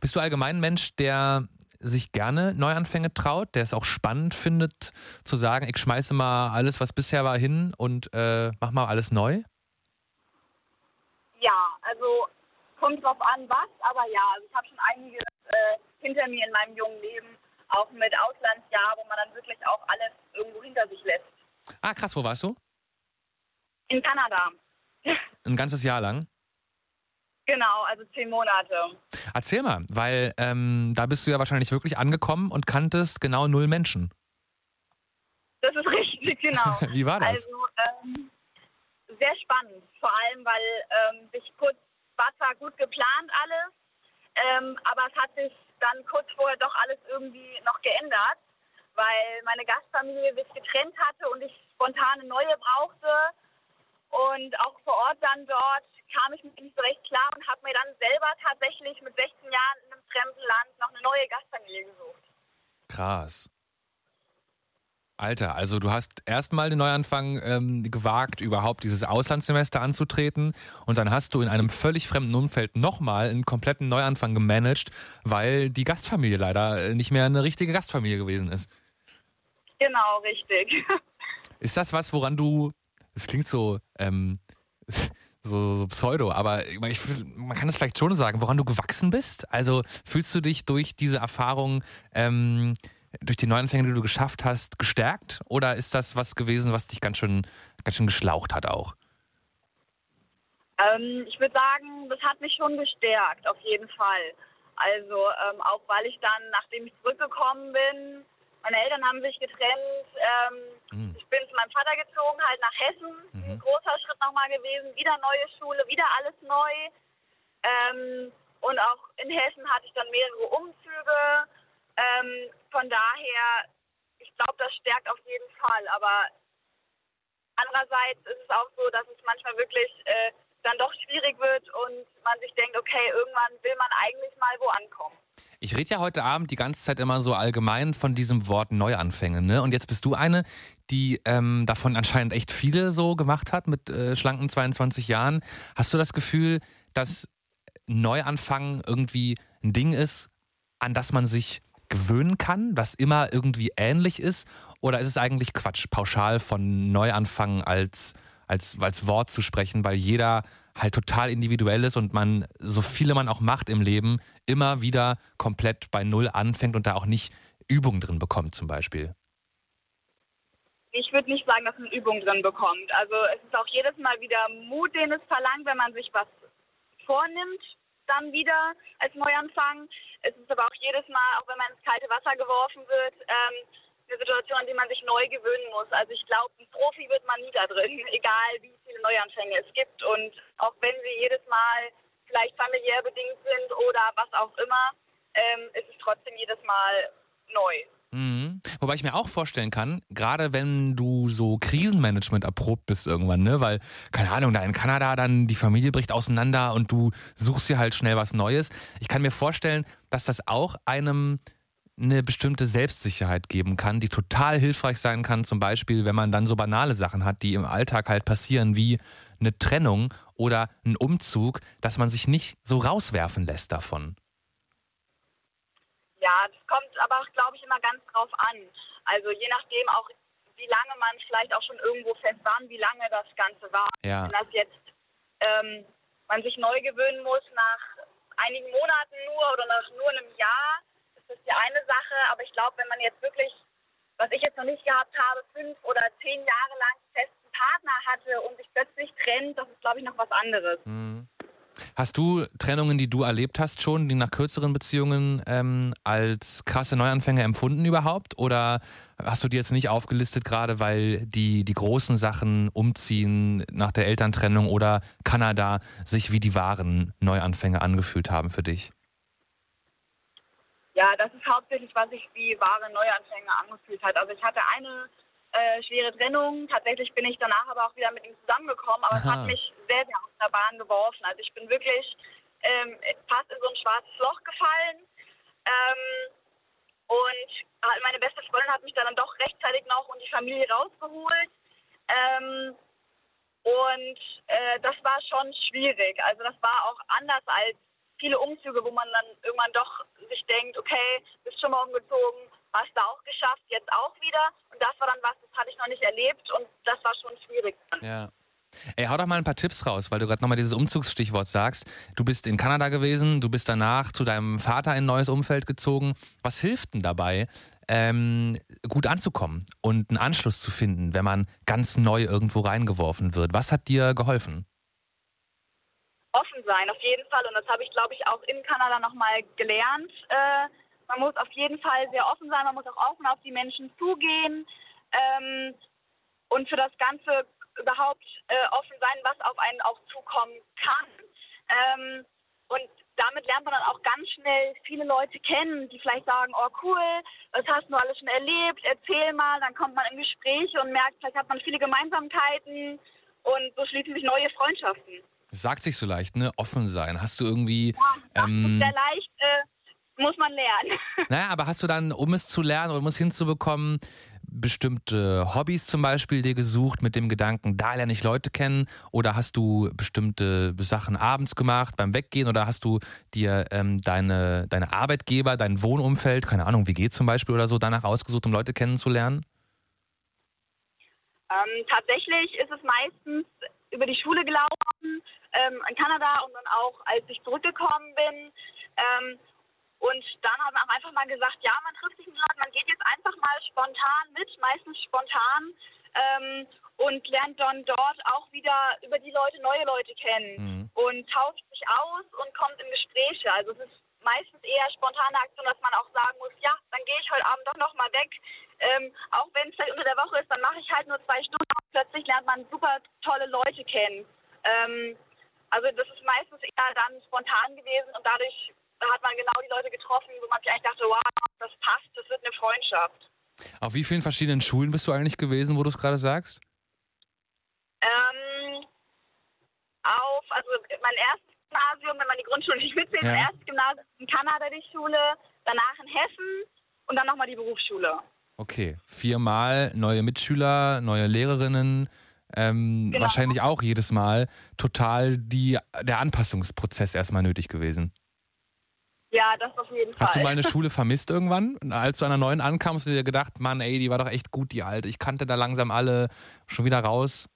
Bist du allgemein ein Mensch, der sich gerne Neuanfänge traut, der es auch spannend findet, zu sagen, ich schmeiße mal alles, was bisher war, hin und äh, mach mal alles neu? Ja, also kommt drauf an, was, aber ja, also ich habe schon einiges äh, hinter mir in meinem jungen Leben, auch mit Auslandsjahr, wo man dann wirklich auch alles irgendwo hinter sich lässt. Ah, krass, wo warst du? In Kanada. Ein ganzes Jahr lang? Genau, also zehn Monate. Erzähl mal, weil ähm, da bist du ja wahrscheinlich wirklich angekommen und kanntest genau null Menschen. Das ist richtig, genau. Wie war das? Also ähm, sehr spannend, vor allem weil ähm, sich kurz war zwar gut geplant alles, ähm, aber es hat sich dann kurz vorher doch alles irgendwie noch geändert, weil meine Gastfamilie sich getrennt hatte und ich spontan eine neue brauchte und auch vor Ort dann dort kam ich mir nicht so recht klar und habe mir dann selber tatsächlich mit 16 Jahren in einem fremden Land noch eine neue Gastfamilie gesucht. Krass. Alter, also du hast erstmal den Neuanfang ähm, gewagt, überhaupt dieses Auslandssemester anzutreten und dann hast du in einem völlig fremden Umfeld nochmal einen kompletten Neuanfang gemanagt, weil die Gastfamilie leider äh, nicht mehr eine richtige Gastfamilie gewesen ist. Genau, richtig. Ist das was, woran du, es klingt so, ähm, so, so pseudo, aber ich, man kann es vielleicht schon sagen, woran du gewachsen bist. Also fühlst du dich durch diese Erfahrung, ähm, durch die Neuanfänge, die du geschafft hast, gestärkt? Oder ist das was gewesen, was dich ganz schön, ganz schön geschlaucht hat auch? Ähm, ich würde sagen, das hat mich schon gestärkt, auf jeden Fall. Also ähm, auch weil ich dann, nachdem ich zurückgekommen bin, meine Eltern haben sich getrennt. Ähm, mhm. Ich bin zu meinem Vater gezogen, halt nach Hessen. Mhm. Ein großer Schritt nochmal gewesen. Wieder neue Schule, wieder alles neu. Ähm, und auch in Hessen hatte ich dann mehrere Umzüge. Ähm, von daher, ich glaube, das stärkt auf jeden Fall. Aber andererseits ist es auch so, dass es manchmal wirklich äh, dann doch schwierig wird und man sich denkt, okay, irgendwann will man eigentlich mal wo ankommen. Ich rede ja heute Abend die ganze Zeit immer so allgemein von diesem Wort Neuanfänge, ne? Und jetzt bist du eine, die ähm, davon anscheinend echt viele so gemacht hat mit äh, schlanken 22 Jahren. Hast du das Gefühl, dass Neuanfang irgendwie ein Ding ist, an das man sich gewöhnen kann, das immer irgendwie ähnlich ist? Oder ist es eigentlich Quatsch, pauschal von Neuanfang als, als, als Wort zu sprechen, weil jeder halt total individuell ist und man, so viele man auch macht im Leben, immer wieder komplett bei Null anfängt und da auch nicht Übung drin bekommt zum Beispiel? Ich würde nicht sagen, dass man Übung drin bekommt. Also es ist auch jedes Mal wieder Mut, den es verlangt, wenn man sich was vornimmt. dann wieder als Neuanfang. Es ist aber auch jedes Mal, auch wenn man ins kalte Wasser geworfen wird, ähm, eine Situation, an die man sich neu gewöhnen muss. Also ich glaube, ein Profi wird man nie da drin, egal wie viele Neuanfänge es gibt. Und auch wenn sie jedes Mal vielleicht familiär bedingt sind oder was auch immer, ähm, ist es trotzdem jedes Mal neu. Mhm. Wobei ich mir auch vorstellen kann, gerade wenn du so Krisenmanagement erprobt bist irgendwann, ne, weil, keine Ahnung, da in Kanada dann die Familie bricht auseinander und du suchst dir halt schnell was Neues. Ich kann mir vorstellen, dass das auch einem eine bestimmte Selbstsicherheit geben kann, die total hilfreich sein kann, zum Beispiel, wenn man dann so banale Sachen hat, die im Alltag halt passieren, wie eine Trennung oder ein Umzug, dass man sich nicht so rauswerfen lässt davon. Ja, das kommt aber, glaube ich, immer ganz drauf an. Also je nachdem auch, wie lange man vielleicht auch schon irgendwo fest war, wie lange das Ganze war. Ja. Wenn das jetzt ähm, man sich neu gewöhnen muss nach einigen Monaten nur oder nach nur einem Jahr, ist das die eine Sache. Aber ich glaube, wenn man jetzt wirklich, was ich jetzt noch nicht gehabt habe, fünf oder zehn Jahre lang festen Partner hatte und sich plötzlich trennt, das ist, glaube ich, noch was anderes. Mhm. Hast du Trennungen, die du erlebt hast, schon, die nach kürzeren Beziehungen ähm, als krasse Neuanfänge empfunden überhaupt? Oder hast du die jetzt nicht aufgelistet, gerade weil die, die großen Sachen umziehen nach der Elterntrennung oder Kanada sich wie die wahren Neuanfänge angefühlt haben für dich? Ja, das ist hauptsächlich, was sich wie wahre Neuanfänge angefühlt hat. Also ich hatte eine äh, schwere Trennung. Tatsächlich bin ich danach aber auch wieder mit ihm zusammengekommen, aber Aha. es hat mich sehr, sehr aus der Bahn geworfen. Also ich bin wirklich ähm, fast in so ein schwarzes Loch gefallen. Ähm, und meine beste Freundin hat mich dann doch rechtzeitig noch und die Familie rausgeholt. Ähm, und äh, das war schon schwierig. Also das war auch anders als viele Umzüge, wo man dann irgendwann doch sich denkt, okay, bist schon mal umgezogen, hast du auch geschafft, jetzt auch wieder. Und das war dann was, das hatte ich noch nicht erlebt und das war schon schwierig. Ja. Ey, hau doch mal ein paar Tipps raus, weil du gerade nochmal dieses Umzugsstichwort sagst. Du bist in Kanada gewesen, du bist danach zu deinem Vater in ein neues Umfeld gezogen. Was hilft denn dabei, ähm, gut anzukommen und einen Anschluss zu finden, wenn man ganz neu irgendwo reingeworfen wird? Was hat dir geholfen? Offen sein, auf jeden Fall. Und das habe ich, glaube ich, auch in Kanada nochmal gelernt. Äh, man muss auf jeden Fall sehr offen sein, man muss auch offen auf die Menschen zugehen ähm, und für das Ganze überhaupt äh, offen sein, was auf einen auch zukommen kann. Ähm, und damit lernt man dann auch ganz schnell viele Leute kennen, die vielleicht sagen, oh cool, was hast du alles schon erlebt, erzähl mal, dann kommt man in Gespräche und merkt, vielleicht hat man viele Gemeinsamkeiten und so schließen sich neue Freundschaften. Sagt sich so leicht, ne? Offen sein. Hast du irgendwie. Ja, ähm, sehr leicht. Äh, muss man lernen. Naja, aber hast du dann, um es zu lernen oder um es hinzubekommen, bestimmte Hobbys zum Beispiel dir gesucht mit dem Gedanken, da lerne ich Leute kennen? Oder hast du bestimmte Sachen abends gemacht beim Weggehen? Oder hast du dir ähm, deine, deine Arbeitgeber, dein Wohnumfeld, keine Ahnung, wie geht zum Beispiel oder so, danach ausgesucht, um Leute kennenzulernen? Ähm, tatsächlich ist es meistens über die Schule gelaufen ähm, in Kanada und dann auch, als ich zurückgekommen bin. Ähm, und dann haben wir einfach mal gesagt, ja, man trifft sich Leuten, man geht jetzt einfach mal spontan mit, meistens spontan, ähm, und lernt dann dort auch wieder über die Leute neue Leute kennen mhm. und tauscht sich aus und kommt in Gespräche. Also es ist meistens eher spontane Aktion, dass man auch sagen muss, ja, dann gehe ich heute Abend doch noch mal weg. Ähm, auch wenn es vielleicht unter der Woche ist, dann mache ich halt nur zwei Stunden. Plötzlich lernt man super tolle Leute kennen. Ähm, also das ist meistens eher dann spontan gewesen und dadurch da hat man genau die Leute getroffen, wo man sich eigentlich dachte, wow, das passt, das wird eine Freundschaft. Auf wie vielen verschiedenen Schulen bist du eigentlich gewesen, wo du es gerade sagst? Ähm, auf, also mein erstes Gymnasium, wenn man die Grundschule nicht mitzählt, ja. mein erstes Gymnasium in Kanada die Schule, danach in Hessen und dann nochmal die Berufsschule. Okay, viermal neue Mitschüler, neue Lehrerinnen, ähm, genau. wahrscheinlich auch jedes Mal total die, der Anpassungsprozess erstmal nötig gewesen. Ja, das auf jeden Fall. Hast du mal eine Schule vermisst irgendwann? Als du an einer neuen ankamst, hast du dir gedacht, Mann, ey, die war doch echt gut, die alte. Ich kannte da langsam alle schon wieder raus.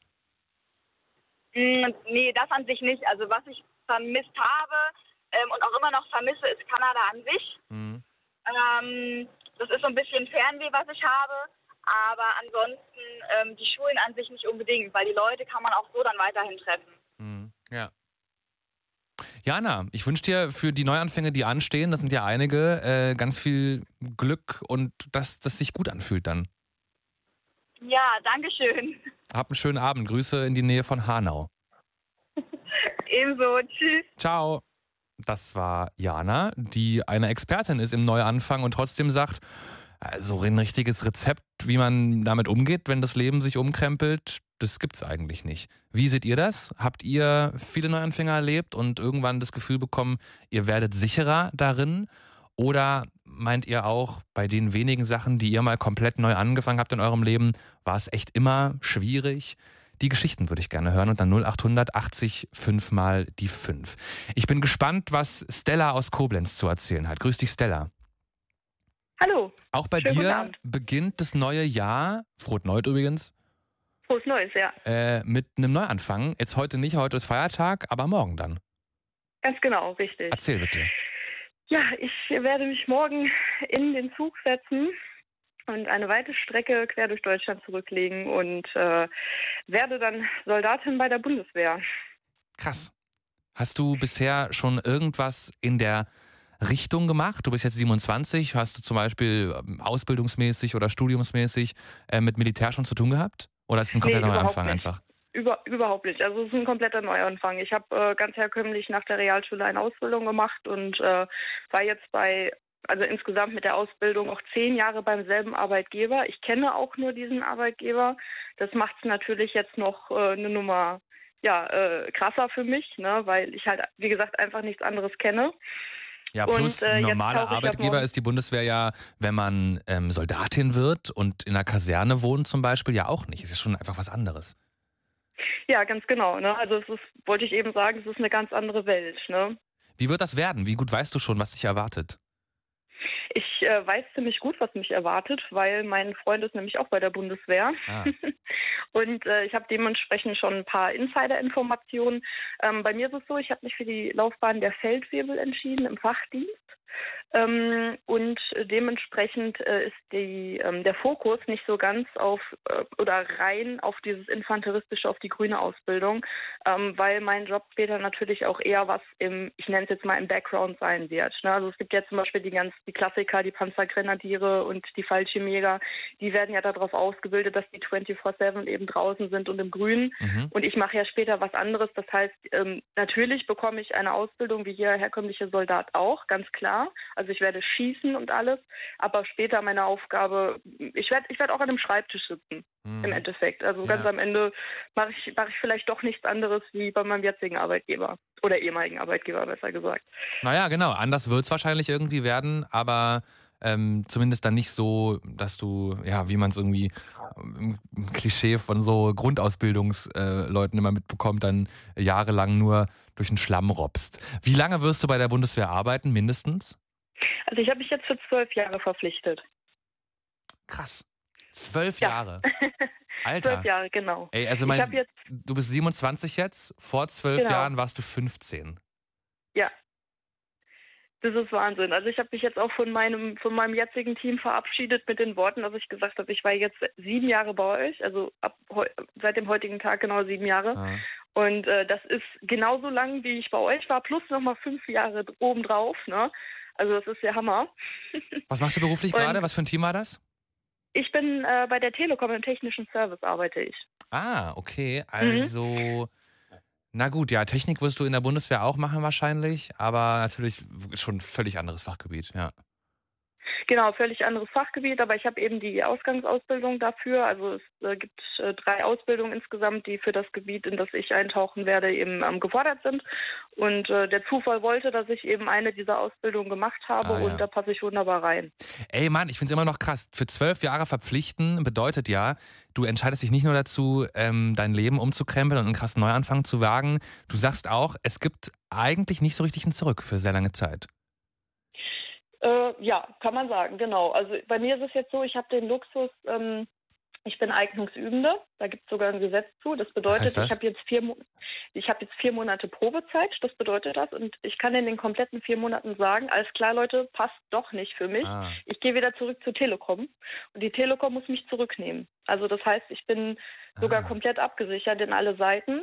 Mm, nee, das an sich nicht. Also was ich vermisst habe ähm, und auch immer noch vermisse, ist Kanada an sich. Mhm. Ähm, das ist so ein bisschen Fernweh, was ich habe. Aber ansonsten ähm, die Schulen an sich nicht unbedingt, weil die Leute kann man auch so dann weiterhin treffen. Mhm. Ja. Jana, ich wünsche dir für die Neuanfänge, die anstehen, das sind ja einige, äh, ganz viel Glück und dass das sich gut anfühlt dann. Ja, danke schön. Hab einen schönen Abend. Grüße in die Nähe von Hanau. Ebenso. Tschüss. Ciao. Das war Jana, die eine Expertin ist im Neuanfang und trotzdem sagt, also ein richtiges Rezept, wie man damit umgeht, wenn das Leben sich umkrempelt, das gibt's eigentlich nicht. Wie seht ihr das? Habt ihr viele Neuanfänger erlebt und irgendwann das Gefühl bekommen, ihr werdet sicherer darin? Oder meint ihr auch, bei den wenigen Sachen, die ihr mal komplett neu angefangen habt in eurem Leben, war es echt immer schwierig? Die Geschichten würde ich gerne hören und dann 0800 80 5 mal die 5. Ich bin gespannt, was Stella aus Koblenz zu erzählen hat. Grüß dich, Stella. Hallo. Auch bei Schönen dir beginnt das neue Jahr, frohes Neues übrigens. Frohes Neues, ja. Äh, mit einem Neuanfang. Jetzt heute nicht, heute ist Feiertag, aber morgen dann. Ganz genau, richtig. Erzähl bitte. Ja, ich werde mich morgen in den Zug setzen und eine weite Strecke quer durch Deutschland zurücklegen und äh, werde dann Soldatin bei der Bundeswehr. Krass. Hast du bisher schon irgendwas in der Richtung gemacht? Du bist jetzt 27. Hast du zum Beispiel ähm, ausbildungsmäßig oder studiumsmäßig äh, mit Militär schon zu tun gehabt? Oder ist es ein kompletter nee, Neuanfang nicht. einfach? Über, überhaupt nicht. Also es ist ein kompletter Neuanfang. Ich habe äh, ganz herkömmlich nach der Realschule eine Ausbildung gemacht und äh, war jetzt bei, also insgesamt mit der Ausbildung auch zehn Jahre beim selben Arbeitgeber. Ich kenne auch nur diesen Arbeitgeber. Das macht es natürlich jetzt noch äh, eine Nummer ja, äh, krasser für mich, ne, weil ich halt, wie gesagt, einfach nichts anderes kenne. Ja, plus und, äh, normaler Arbeitgeber ist die Bundeswehr ja, wenn man ähm, Soldatin wird und in einer Kaserne wohnt zum Beispiel, ja auch nicht. Es ist schon einfach was anderes. Ja, ganz genau. Ne? Also es ist, wollte ich eben sagen, es ist eine ganz andere Welt. Ne? Wie wird das werden? Wie gut weißt du schon, was dich erwartet? Ich äh, weiß ziemlich gut, was mich erwartet, weil mein Freund ist nämlich auch bei der Bundeswehr. Ah. und äh, ich habe dementsprechend schon ein paar Insider-Informationen. Ähm, bei mir ist es so, ich habe mich für die Laufbahn der Feldwebel entschieden im Fachdienst. Ähm, und dementsprechend äh, ist die, ähm, der Fokus nicht so ganz auf äh, oder rein auf dieses Infanteristische, auf die grüne Ausbildung, ähm, weil mein Job später natürlich auch eher was im, ich nenne es jetzt mal im Background sein wird. Ne? Also es gibt ja zum Beispiel die ganz, die Klassiker, die Panzergrenadiere und die Fallschirmjäger, die werden ja darauf ausgebildet, dass die 24-7 eben draußen sind und im Grünen. Mhm. Und ich mache ja später was anderes. Das heißt, ähm, natürlich bekomme ich eine Ausbildung wie jeder herkömmliche Soldat auch, ganz klar. Also ich werde schießen und alles, aber später meine Aufgabe, ich werde ich werd auch an einem Schreibtisch sitzen, mhm. im Endeffekt. Also ganz am Ende mache ich, mach ich vielleicht doch nichts anderes wie bei meinem jetzigen Arbeitgeber oder ehemaligen Arbeitgeber, besser gesagt. Naja, genau. Anders wird es wahrscheinlich irgendwie werden, aber ähm, zumindest dann nicht so, dass du, ja, wie man es irgendwie im Klischee von so Grundausbildungsleuten äh, immer mitbekommt, dann jahrelang nur durch den Schlamm robst. Wie lange wirst du bei der Bundeswehr arbeiten, mindestens? Also ich habe mich jetzt für zwölf Jahre verpflichtet. Krass. Zwölf ja. Jahre. Alter. Zwölf Jahre, genau. Ey, also mein, jetzt, du bist 27 jetzt, vor zwölf genau. Jahren warst du 15. Ja. Das ist Wahnsinn. Also ich habe mich jetzt auch von meinem, von meinem jetzigen Team verabschiedet mit den Worten, dass ich gesagt habe, ich war jetzt sieben Jahre bei euch, also ab seit dem heutigen Tag genau sieben Jahre. Ah. Und äh, das ist genauso lang, wie ich bei euch war, plus nochmal fünf Jahre obendrauf. Ne? Also das ist der Hammer. Was machst du beruflich gerade? Was für ein Team war das? Ich bin äh, bei der Telekom im technischen Service arbeite ich. Ah, okay. Also, mhm. na gut, ja, Technik wirst du in der Bundeswehr auch machen wahrscheinlich, aber natürlich schon ein völlig anderes Fachgebiet, ja. Genau, völlig anderes Fachgebiet, aber ich habe eben die Ausgangsausbildung dafür. Also es äh, gibt äh, drei Ausbildungen insgesamt, die für das Gebiet, in das ich eintauchen werde, eben ähm, gefordert sind. Und äh, der Zufall wollte, dass ich eben eine dieser Ausbildungen gemacht habe ah, ja. und da passe ich wunderbar rein. Ey Mann, ich finde es immer noch krass. Für zwölf Jahre verpflichten bedeutet ja, du entscheidest dich nicht nur dazu, ähm, dein Leben umzukrempeln und einen krassen Neuanfang zu wagen. Du sagst auch, es gibt eigentlich nicht so richtig ein Zurück für sehr lange Zeit. Äh, ja, kann man sagen, genau. Also bei mir ist es jetzt so, ich habe den Luxus, ähm, ich bin Eignungsübende, da gibt es sogar ein Gesetz zu. Das bedeutet, das? ich habe jetzt vier ich habe jetzt vier Monate Probezeit, das bedeutet das. Und ich kann in den kompletten vier Monaten sagen, alles klar, Leute, passt doch nicht für mich. Ah. Ich gehe wieder zurück zur Telekom. Und die Telekom muss mich zurücknehmen. Also das heißt, ich bin sogar ah. komplett abgesichert in alle Seiten.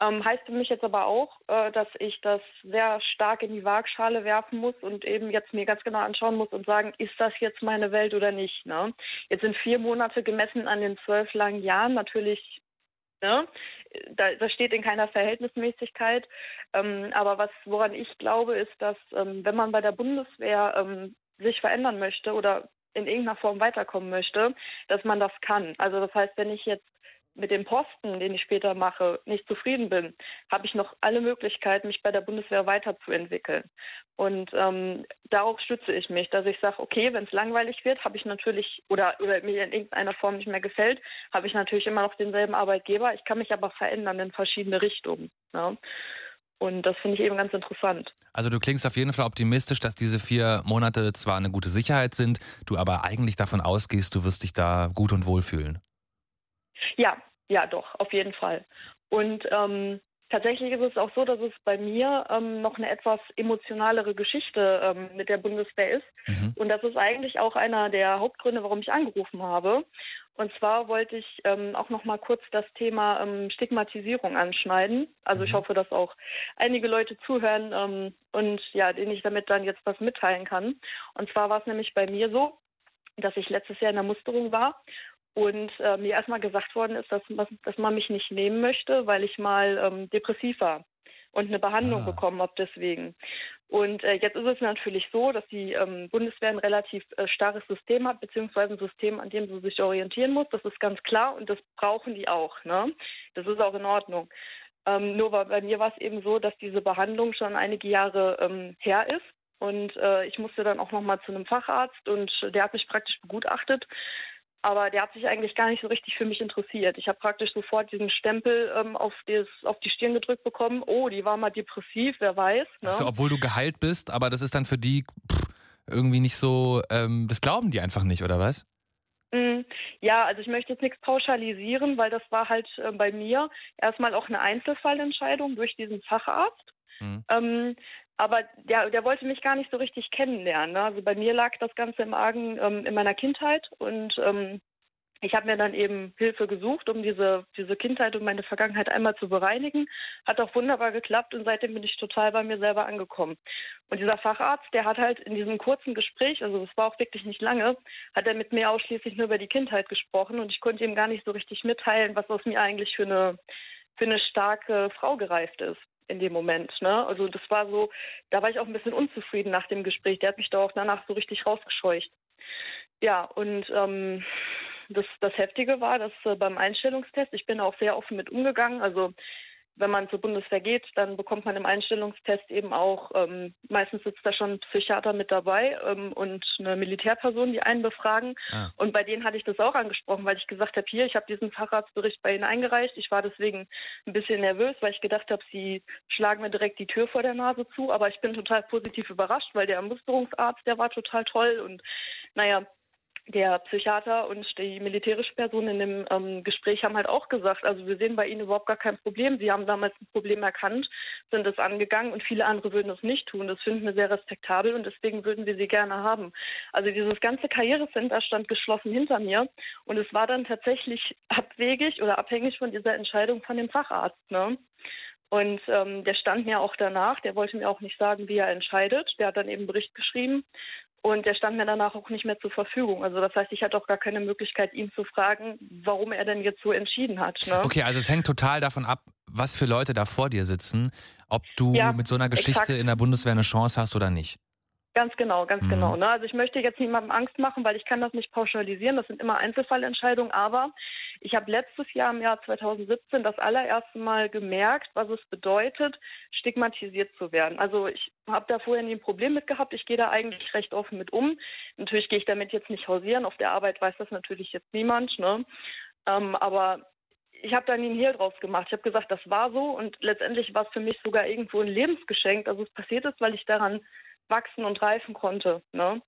Ähm, heißt für mich jetzt aber auch, äh, dass ich das sehr stark in die Waagschale werfen muss und eben jetzt mir ganz genau anschauen muss und sagen, ist das jetzt meine Welt oder nicht? Ne? Jetzt sind vier Monate gemessen an den zwölf langen Jahren natürlich Ne? Da, das steht in keiner Verhältnismäßigkeit. Ähm, aber was, woran ich glaube, ist, dass ähm, wenn man bei der Bundeswehr ähm, sich verändern möchte oder in irgendeiner Form weiterkommen möchte, dass man das kann. Also das heißt, wenn ich jetzt mit dem Posten, den ich später mache, nicht zufrieden bin, habe ich noch alle Möglichkeiten, mich bei der Bundeswehr weiterzuentwickeln. Und ähm, darauf stütze ich mich, dass ich sage, okay, wenn es langweilig wird, habe ich natürlich oder, oder mir in irgendeiner Form nicht mehr gefällt, habe ich natürlich immer noch denselben Arbeitgeber. Ich kann mich aber verändern in verschiedene Richtungen. Ja. Und das finde ich eben ganz interessant. Also du klingst auf jeden Fall optimistisch, dass diese vier Monate zwar eine gute Sicherheit sind, du aber eigentlich davon ausgehst, du wirst dich da gut und wohl fühlen. Ja, ja, doch, auf jeden Fall. Und ähm, tatsächlich ist es auch so, dass es bei mir ähm, noch eine etwas emotionalere Geschichte ähm, mit der Bundeswehr ist. Mhm. Und das ist eigentlich auch einer der Hauptgründe, warum ich angerufen habe. Und zwar wollte ich ähm, auch noch mal kurz das Thema ähm, Stigmatisierung anschneiden. Also mhm. ich hoffe, dass auch einige Leute zuhören ähm, und ja, denen ich damit dann jetzt was mitteilen kann. Und zwar war es nämlich bei mir so, dass ich letztes Jahr in der Musterung war und äh, mir erstmal gesagt worden ist, dass, dass man mich nicht nehmen möchte, weil ich mal ähm, depressiv war und eine Behandlung ah. bekommen habe deswegen. Und äh, jetzt ist es natürlich so, dass die ähm, Bundeswehr ein relativ äh, starres System hat, beziehungsweise ein System, an dem sie sich orientieren muss. Das ist ganz klar und das brauchen die auch. Ne? Das ist auch in Ordnung. Ähm, nur war, bei mir war es eben so, dass diese Behandlung schon einige Jahre ähm, her ist. Und äh, ich musste dann auch nochmal zu einem Facharzt und der hat mich praktisch begutachtet. Aber der hat sich eigentlich gar nicht so richtig für mich interessiert. Ich habe praktisch sofort diesen Stempel ähm, auf, des, auf die Stirn gedrückt bekommen. Oh, die war mal depressiv, wer weiß. Ne? Also, obwohl du geheilt bist, aber das ist dann für die pff, irgendwie nicht so, ähm, das glauben die einfach nicht, oder was? Mm, ja, also ich möchte jetzt nichts pauschalisieren, weil das war halt äh, bei mir erstmal auch eine Einzelfallentscheidung durch diesen Facharzt. Mhm. Ähm, aber der, der wollte mich gar nicht so richtig kennenlernen. Ne? Also bei mir lag das Ganze im Argen ähm, in meiner Kindheit und ähm, ich habe mir dann eben Hilfe gesucht, um diese, diese Kindheit und meine Vergangenheit einmal zu bereinigen. Hat auch wunderbar geklappt und seitdem bin ich total bei mir selber angekommen. Und dieser Facharzt, der hat halt in diesem kurzen Gespräch, also das war auch wirklich nicht lange, hat er mit mir ausschließlich nur über die Kindheit gesprochen und ich konnte ihm gar nicht so richtig mitteilen, was aus mir eigentlich für eine, für eine starke Frau gereift ist in dem Moment. Ne? Also das war so, da war ich auch ein bisschen unzufrieden nach dem Gespräch. Der hat mich da auch danach so richtig rausgescheucht. Ja, und ähm, das, das Heftige war, dass äh, beim Einstellungstest, ich bin auch sehr offen mit umgegangen. Also wenn man zur Bundeswehr geht, dann bekommt man im Einstellungstest eben auch, ähm, meistens sitzt da schon ein Psychiater mit dabei ähm, und eine Militärperson, die einen befragen. Ah. Und bei denen hatte ich das auch angesprochen, weil ich gesagt habe, hier, ich habe diesen Facharztbericht bei Ihnen eingereicht. Ich war deswegen ein bisschen nervös, weil ich gedacht habe, Sie schlagen mir direkt die Tür vor der Nase zu. Aber ich bin total positiv überrascht, weil der Musterungsarzt, der war total toll und naja, der Psychiater und die militärische Person in dem ähm, Gespräch haben halt auch gesagt, also wir sehen bei Ihnen überhaupt gar kein Problem. Sie haben damals ein Problem erkannt, sind es angegangen und viele andere würden es nicht tun. Das finden wir sehr respektabel und deswegen würden wir Sie gerne haben. Also dieses ganze Karrierecenter stand geschlossen hinter mir und es war dann tatsächlich abwegig oder abhängig von dieser Entscheidung von dem Facharzt. Ne? Und ähm, der stand mir auch danach, der wollte mir auch nicht sagen, wie er entscheidet. Der hat dann eben Bericht geschrieben und der stand mir danach auch nicht mehr zur Verfügung. Also das heißt, ich hatte auch gar keine Möglichkeit, ihn zu fragen, warum er denn jetzt so entschieden hat. Ne? Okay, also es hängt total davon ab, was für Leute da vor dir sitzen, ob du ja, mit so einer Geschichte exakt. in der Bundeswehr eine Chance hast oder nicht. Ganz genau, ganz mhm. genau. Ne? Also ich möchte jetzt niemandem Angst machen, weil ich kann das nicht pauschalisieren. Das sind immer Einzelfallentscheidungen. Aber ich habe letztes Jahr im Jahr 2017 das allererste Mal gemerkt, was es bedeutet, stigmatisiert zu werden. Also ich habe da vorher nie ein Problem mit gehabt. Ich gehe da eigentlich recht offen mit um. Natürlich gehe ich damit jetzt nicht hausieren. Auf der Arbeit weiß das natürlich jetzt niemand. Ne? Ähm, aber ich habe da nie einen Hehl draus gemacht. Ich habe gesagt, das war so und letztendlich war es für mich sogar irgendwo ein Lebensgeschenk, dass es passiert ist, weil ich daran wachsen und reifen konnte. Ne?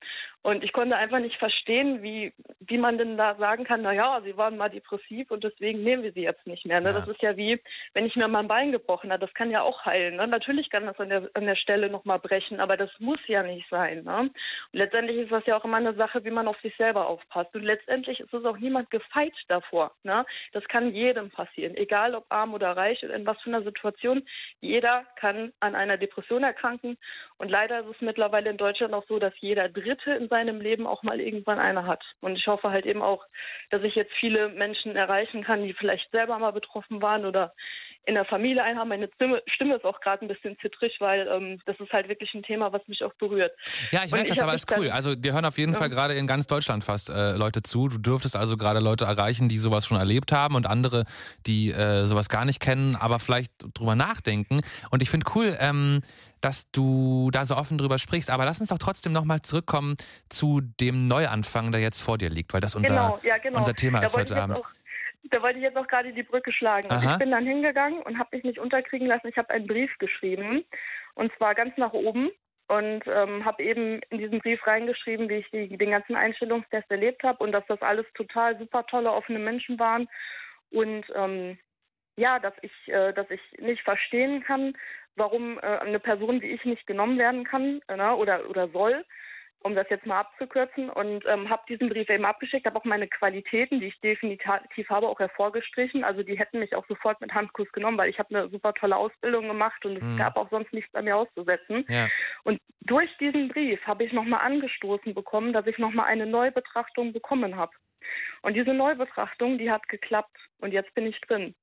Und ich konnte einfach nicht verstehen, wie, wie man denn da sagen kann, na ja, sie waren mal depressiv und deswegen nehmen wir sie jetzt nicht mehr. Ne? Ja. Das ist ja wie, wenn ich mir mein Bein gebrochen habe, das kann ja auch heilen. Ne? Natürlich kann das an der, an der Stelle nochmal brechen, aber das muss ja nicht sein. Ne? Und letztendlich ist das ja auch immer eine Sache, wie man auf sich selber aufpasst. Und letztendlich ist es auch niemand gefeit davor. Ne? Das kann jedem passieren, egal ob arm oder reich in was für einer Situation. Jeder kann an einer Depression erkranken. Und leider ist es mittlerweile in Deutschland auch so, dass jeder Dritte in seinem Leben auch mal irgendwann eine hat. Und ich hoffe halt eben auch, dass ich jetzt viele Menschen erreichen kann, die vielleicht selber mal betroffen waren oder in der Familie einhaben. Meine Stimme, Stimme ist auch gerade ein bisschen zittrig, weil ähm, das ist halt wirklich ein Thema, was mich auch berührt. Ja, ich merke das, aber ist cool. Also wir hören auf jeden ja. Fall gerade in ganz Deutschland fast äh, Leute zu. Du dürftest also gerade Leute erreichen, die sowas schon erlebt haben und andere, die äh, sowas gar nicht kennen, aber vielleicht drüber nachdenken. Und ich finde cool, ähm, dass du da so offen drüber sprichst. Aber lass uns doch trotzdem nochmal zurückkommen zu dem Neuanfang, der jetzt vor dir liegt, weil das unser, genau, ja, genau. unser Thema da ist heute Abend. Auch, da wollte ich jetzt auch gerade die Brücke schlagen. Also ich bin dann hingegangen und habe mich nicht unterkriegen lassen. Ich habe einen Brief geschrieben und zwar ganz nach oben und ähm, habe eben in diesen Brief reingeschrieben, wie ich die, den ganzen Einstellungstest erlebt habe und dass das alles total super tolle, offene Menschen waren und ähm, ja, dass ich, äh, dass ich nicht verstehen kann, warum äh, eine Person wie ich nicht genommen werden kann äh, oder, oder soll um das jetzt mal abzukürzen, und ähm, habe diesen Brief eben abgeschickt, habe auch meine Qualitäten, die ich definitiv habe, auch hervorgestrichen. Also die hätten mich auch sofort mit Handkuss genommen, weil ich habe eine super tolle Ausbildung gemacht und es mhm. gab auch sonst nichts an mir auszusetzen. Ja. Und durch diesen Brief habe ich nochmal angestoßen bekommen, dass ich nochmal eine Neubetrachtung bekommen habe. Und diese Neubetrachtung, die hat geklappt und jetzt bin ich drin.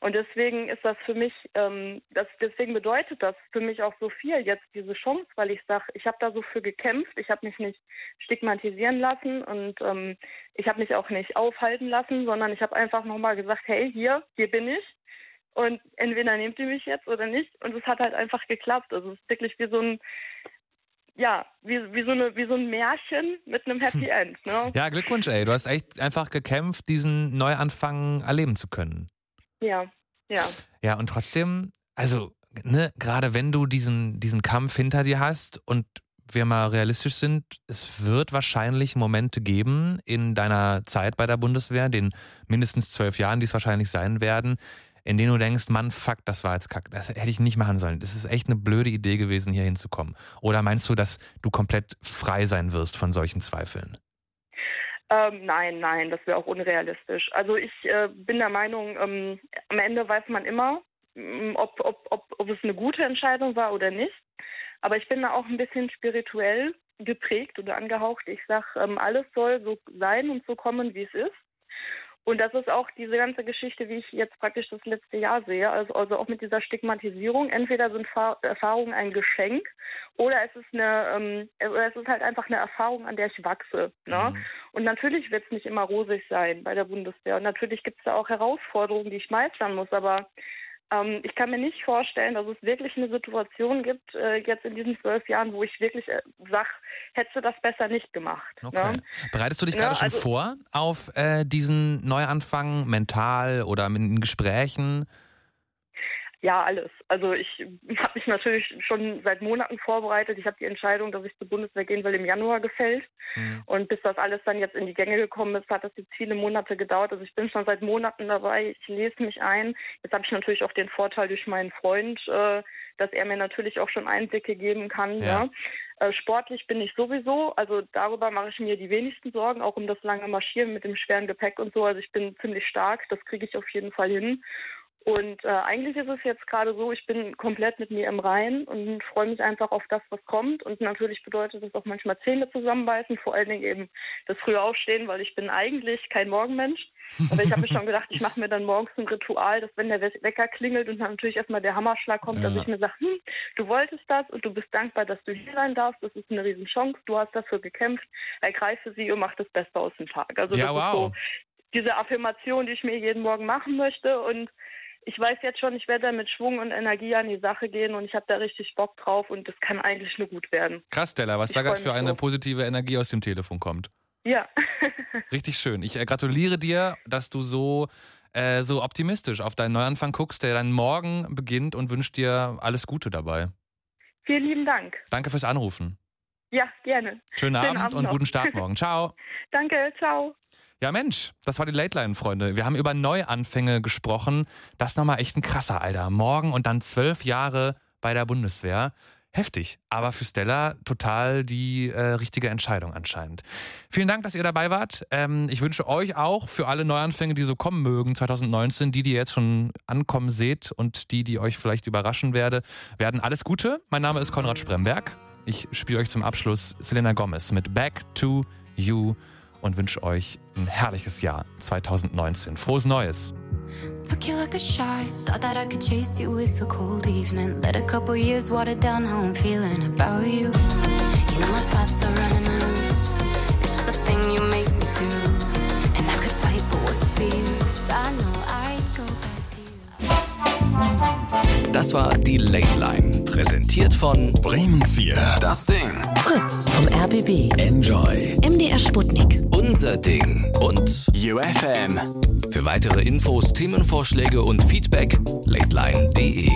Und deswegen ist das für mich, ähm, das, deswegen bedeutet das für mich auch so viel jetzt diese Chance, weil ich sage, ich habe da so für gekämpft, ich habe mich nicht stigmatisieren lassen und ähm, ich habe mich auch nicht aufhalten lassen, sondern ich habe einfach nochmal gesagt, hey, hier, hier bin ich. Und entweder nehmt ihr mich jetzt oder nicht. Und es hat halt einfach geklappt. Also es ist wirklich wie so ein ja, wie, wie, so eine, wie so ein Märchen mit einem Happy End. Ne? Ja, Glückwunsch, ey. Du hast echt einfach gekämpft, diesen Neuanfang erleben zu können. Ja, ja. Ja, und trotzdem, also, ne, gerade wenn du diesen, diesen Kampf hinter dir hast und wir mal realistisch sind, es wird wahrscheinlich Momente geben in deiner Zeit bei der Bundeswehr, den mindestens zwölf Jahren, die es wahrscheinlich sein werden, in denen du denkst, Mann, fuck, das war jetzt kack, das hätte ich nicht machen sollen. Das ist echt eine blöde Idee gewesen, hier hinzukommen. Oder meinst du, dass du komplett frei sein wirst von solchen Zweifeln? Ähm, nein, nein, das wäre auch unrealistisch. Also ich äh, bin der Meinung, ähm, am Ende weiß man immer, mm, ob, ob, ob, ob es eine gute Entscheidung war oder nicht. Aber ich bin da auch ein bisschen spirituell geprägt oder angehaucht. Ich sage, ähm, alles soll so sein und so kommen, wie es ist. Und das ist auch diese ganze Geschichte, wie ich jetzt praktisch das letzte Jahr sehe. Also, also auch mit dieser Stigmatisierung. Entweder sind Erfahrungen ein Geschenk oder es ist eine, ähm, es ist halt einfach eine Erfahrung, an der ich wachse. Ne? Mhm. Und natürlich wird es nicht immer rosig sein bei der Bundeswehr. Und natürlich gibt es da auch Herausforderungen, die ich meistern muss. Aber ähm, ich kann mir nicht vorstellen, dass es wirklich eine Situation gibt, äh, jetzt in diesen zwölf Jahren, wo ich wirklich äh, sage, hättest du das besser nicht gemacht. Ne? Okay. Ne? Bereitest du dich gerade ja, schon also, vor auf äh, diesen Neuanfang mental oder in Gesprächen? Ja, alles. Also ich habe mich natürlich schon seit Monaten vorbereitet. Ich habe die Entscheidung, dass ich zur Bundeswehr gehen will, im Januar gefällt. Mhm. Und bis das alles dann jetzt in die Gänge gekommen ist, hat das jetzt viele Monate gedauert. Also ich bin schon seit Monaten dabei. Ich lese mich ein. Jetzt habe ich natürlich auch den Vorteil durch meinen Freund, äh, dass er mir natürlich auch schon Einblicke geben kann. Ja. ja. Äh, sportlich bin ich sowieso, also darüber mache ich mir die wenigsten Sorgen, auch um das lange Marschieren mit dem schweren Gepäck und so. Also ich bin ziemlich stark, das kriege ich auf jeden Fall hin. Und äh, eigentlich ist es jetzt gerade so, ich bin komplett mit mir im Rein und freue mich einfach auf das, was kommt. Und natürlich bedeutet es auch manchmal Zähne zusammenbeißen, vor allen Dingen eben das frühe Aufstehen, weil ich bin eigentlich kein Morgenmensch. Aber ich habe mir schon gedacht, ich mache mir dann morgens ein Ritual, dass wenn der Wecker klingelt und dann natürlich erstmal der Hammerschlag kommt, ja. dass ich mir sage, hm, du wolltest das und du bist dankbar, dass du hier sein darfst. Das ist eine Riesenchance. Du hast dafür gekämpft. Ergreife sie und mach das Beste aus dem Tag. Also ja, das wow. ist so diese Affirmation, die ich mir jeden Morgen machen möchte und ich weiß jetzt schon, ich werde da mit Schwung und Energie an die Sache gehen und ich habe da richtig Bock drauf und das kann eigentlich nur gut werden. Krass, Stella, was ich da gerade für eine so. positive Energie aus dem Telefon kommt. Ja. richtig schön. Ich äh, gratuliere dir, dass du so, äh, so optimistisch auf deinen Neuanfang guckst, der dann morgen beginnt und wünsche dir alles Gute dabei. Vielen lieben Dank. Danke fürs Anrufen. Ja, gerne. Schönen, Schönen Abend, Abend, und guten Start morgen. Ciao. Danke, ciao. Ja, Mensch, das war die Late Line, Freunde. Wir haben über Neuanfänge gesprochen. Das ist nochmal echt ein krasser, Alter. Morgen und dann zwölf Jahre bei der Bundeswehr. Heftig, aber für Stella total die äh, richtige Entscheidung anscheinend. Vielen Dank, dass ihr dabei wart. Ähm, ich wünsche euch auch für alle Neuanfänge, die so kommen mögen 2019, die, die ihr jetzt schon ankommen seht und die, die euch vielleicht überraschen werde, werden alles Gute. Mein Name ist Konrad Spremberg. Ich spiele euch zum Abschluss Selena Gomez mit Back to You und wünsche euch ein herrliches Jahr 2019. Frohes Neues! Took you like a shot, thought that I could chase you with a cold evening. Let a couple years water down how I'm feeling about you. You know my thoughts are running loose. It's just a thing you make me do. And I could fight, but what's the use? I know I'd Das war die Late Line, präsentiert von Bremen 4. Das Ding. Fritz vom RBB. Enjoy. MDR Sputnik. Unser Ding. Und UFM. Für weitere Infos, Themenvorschläge und Feedback, lateline.de.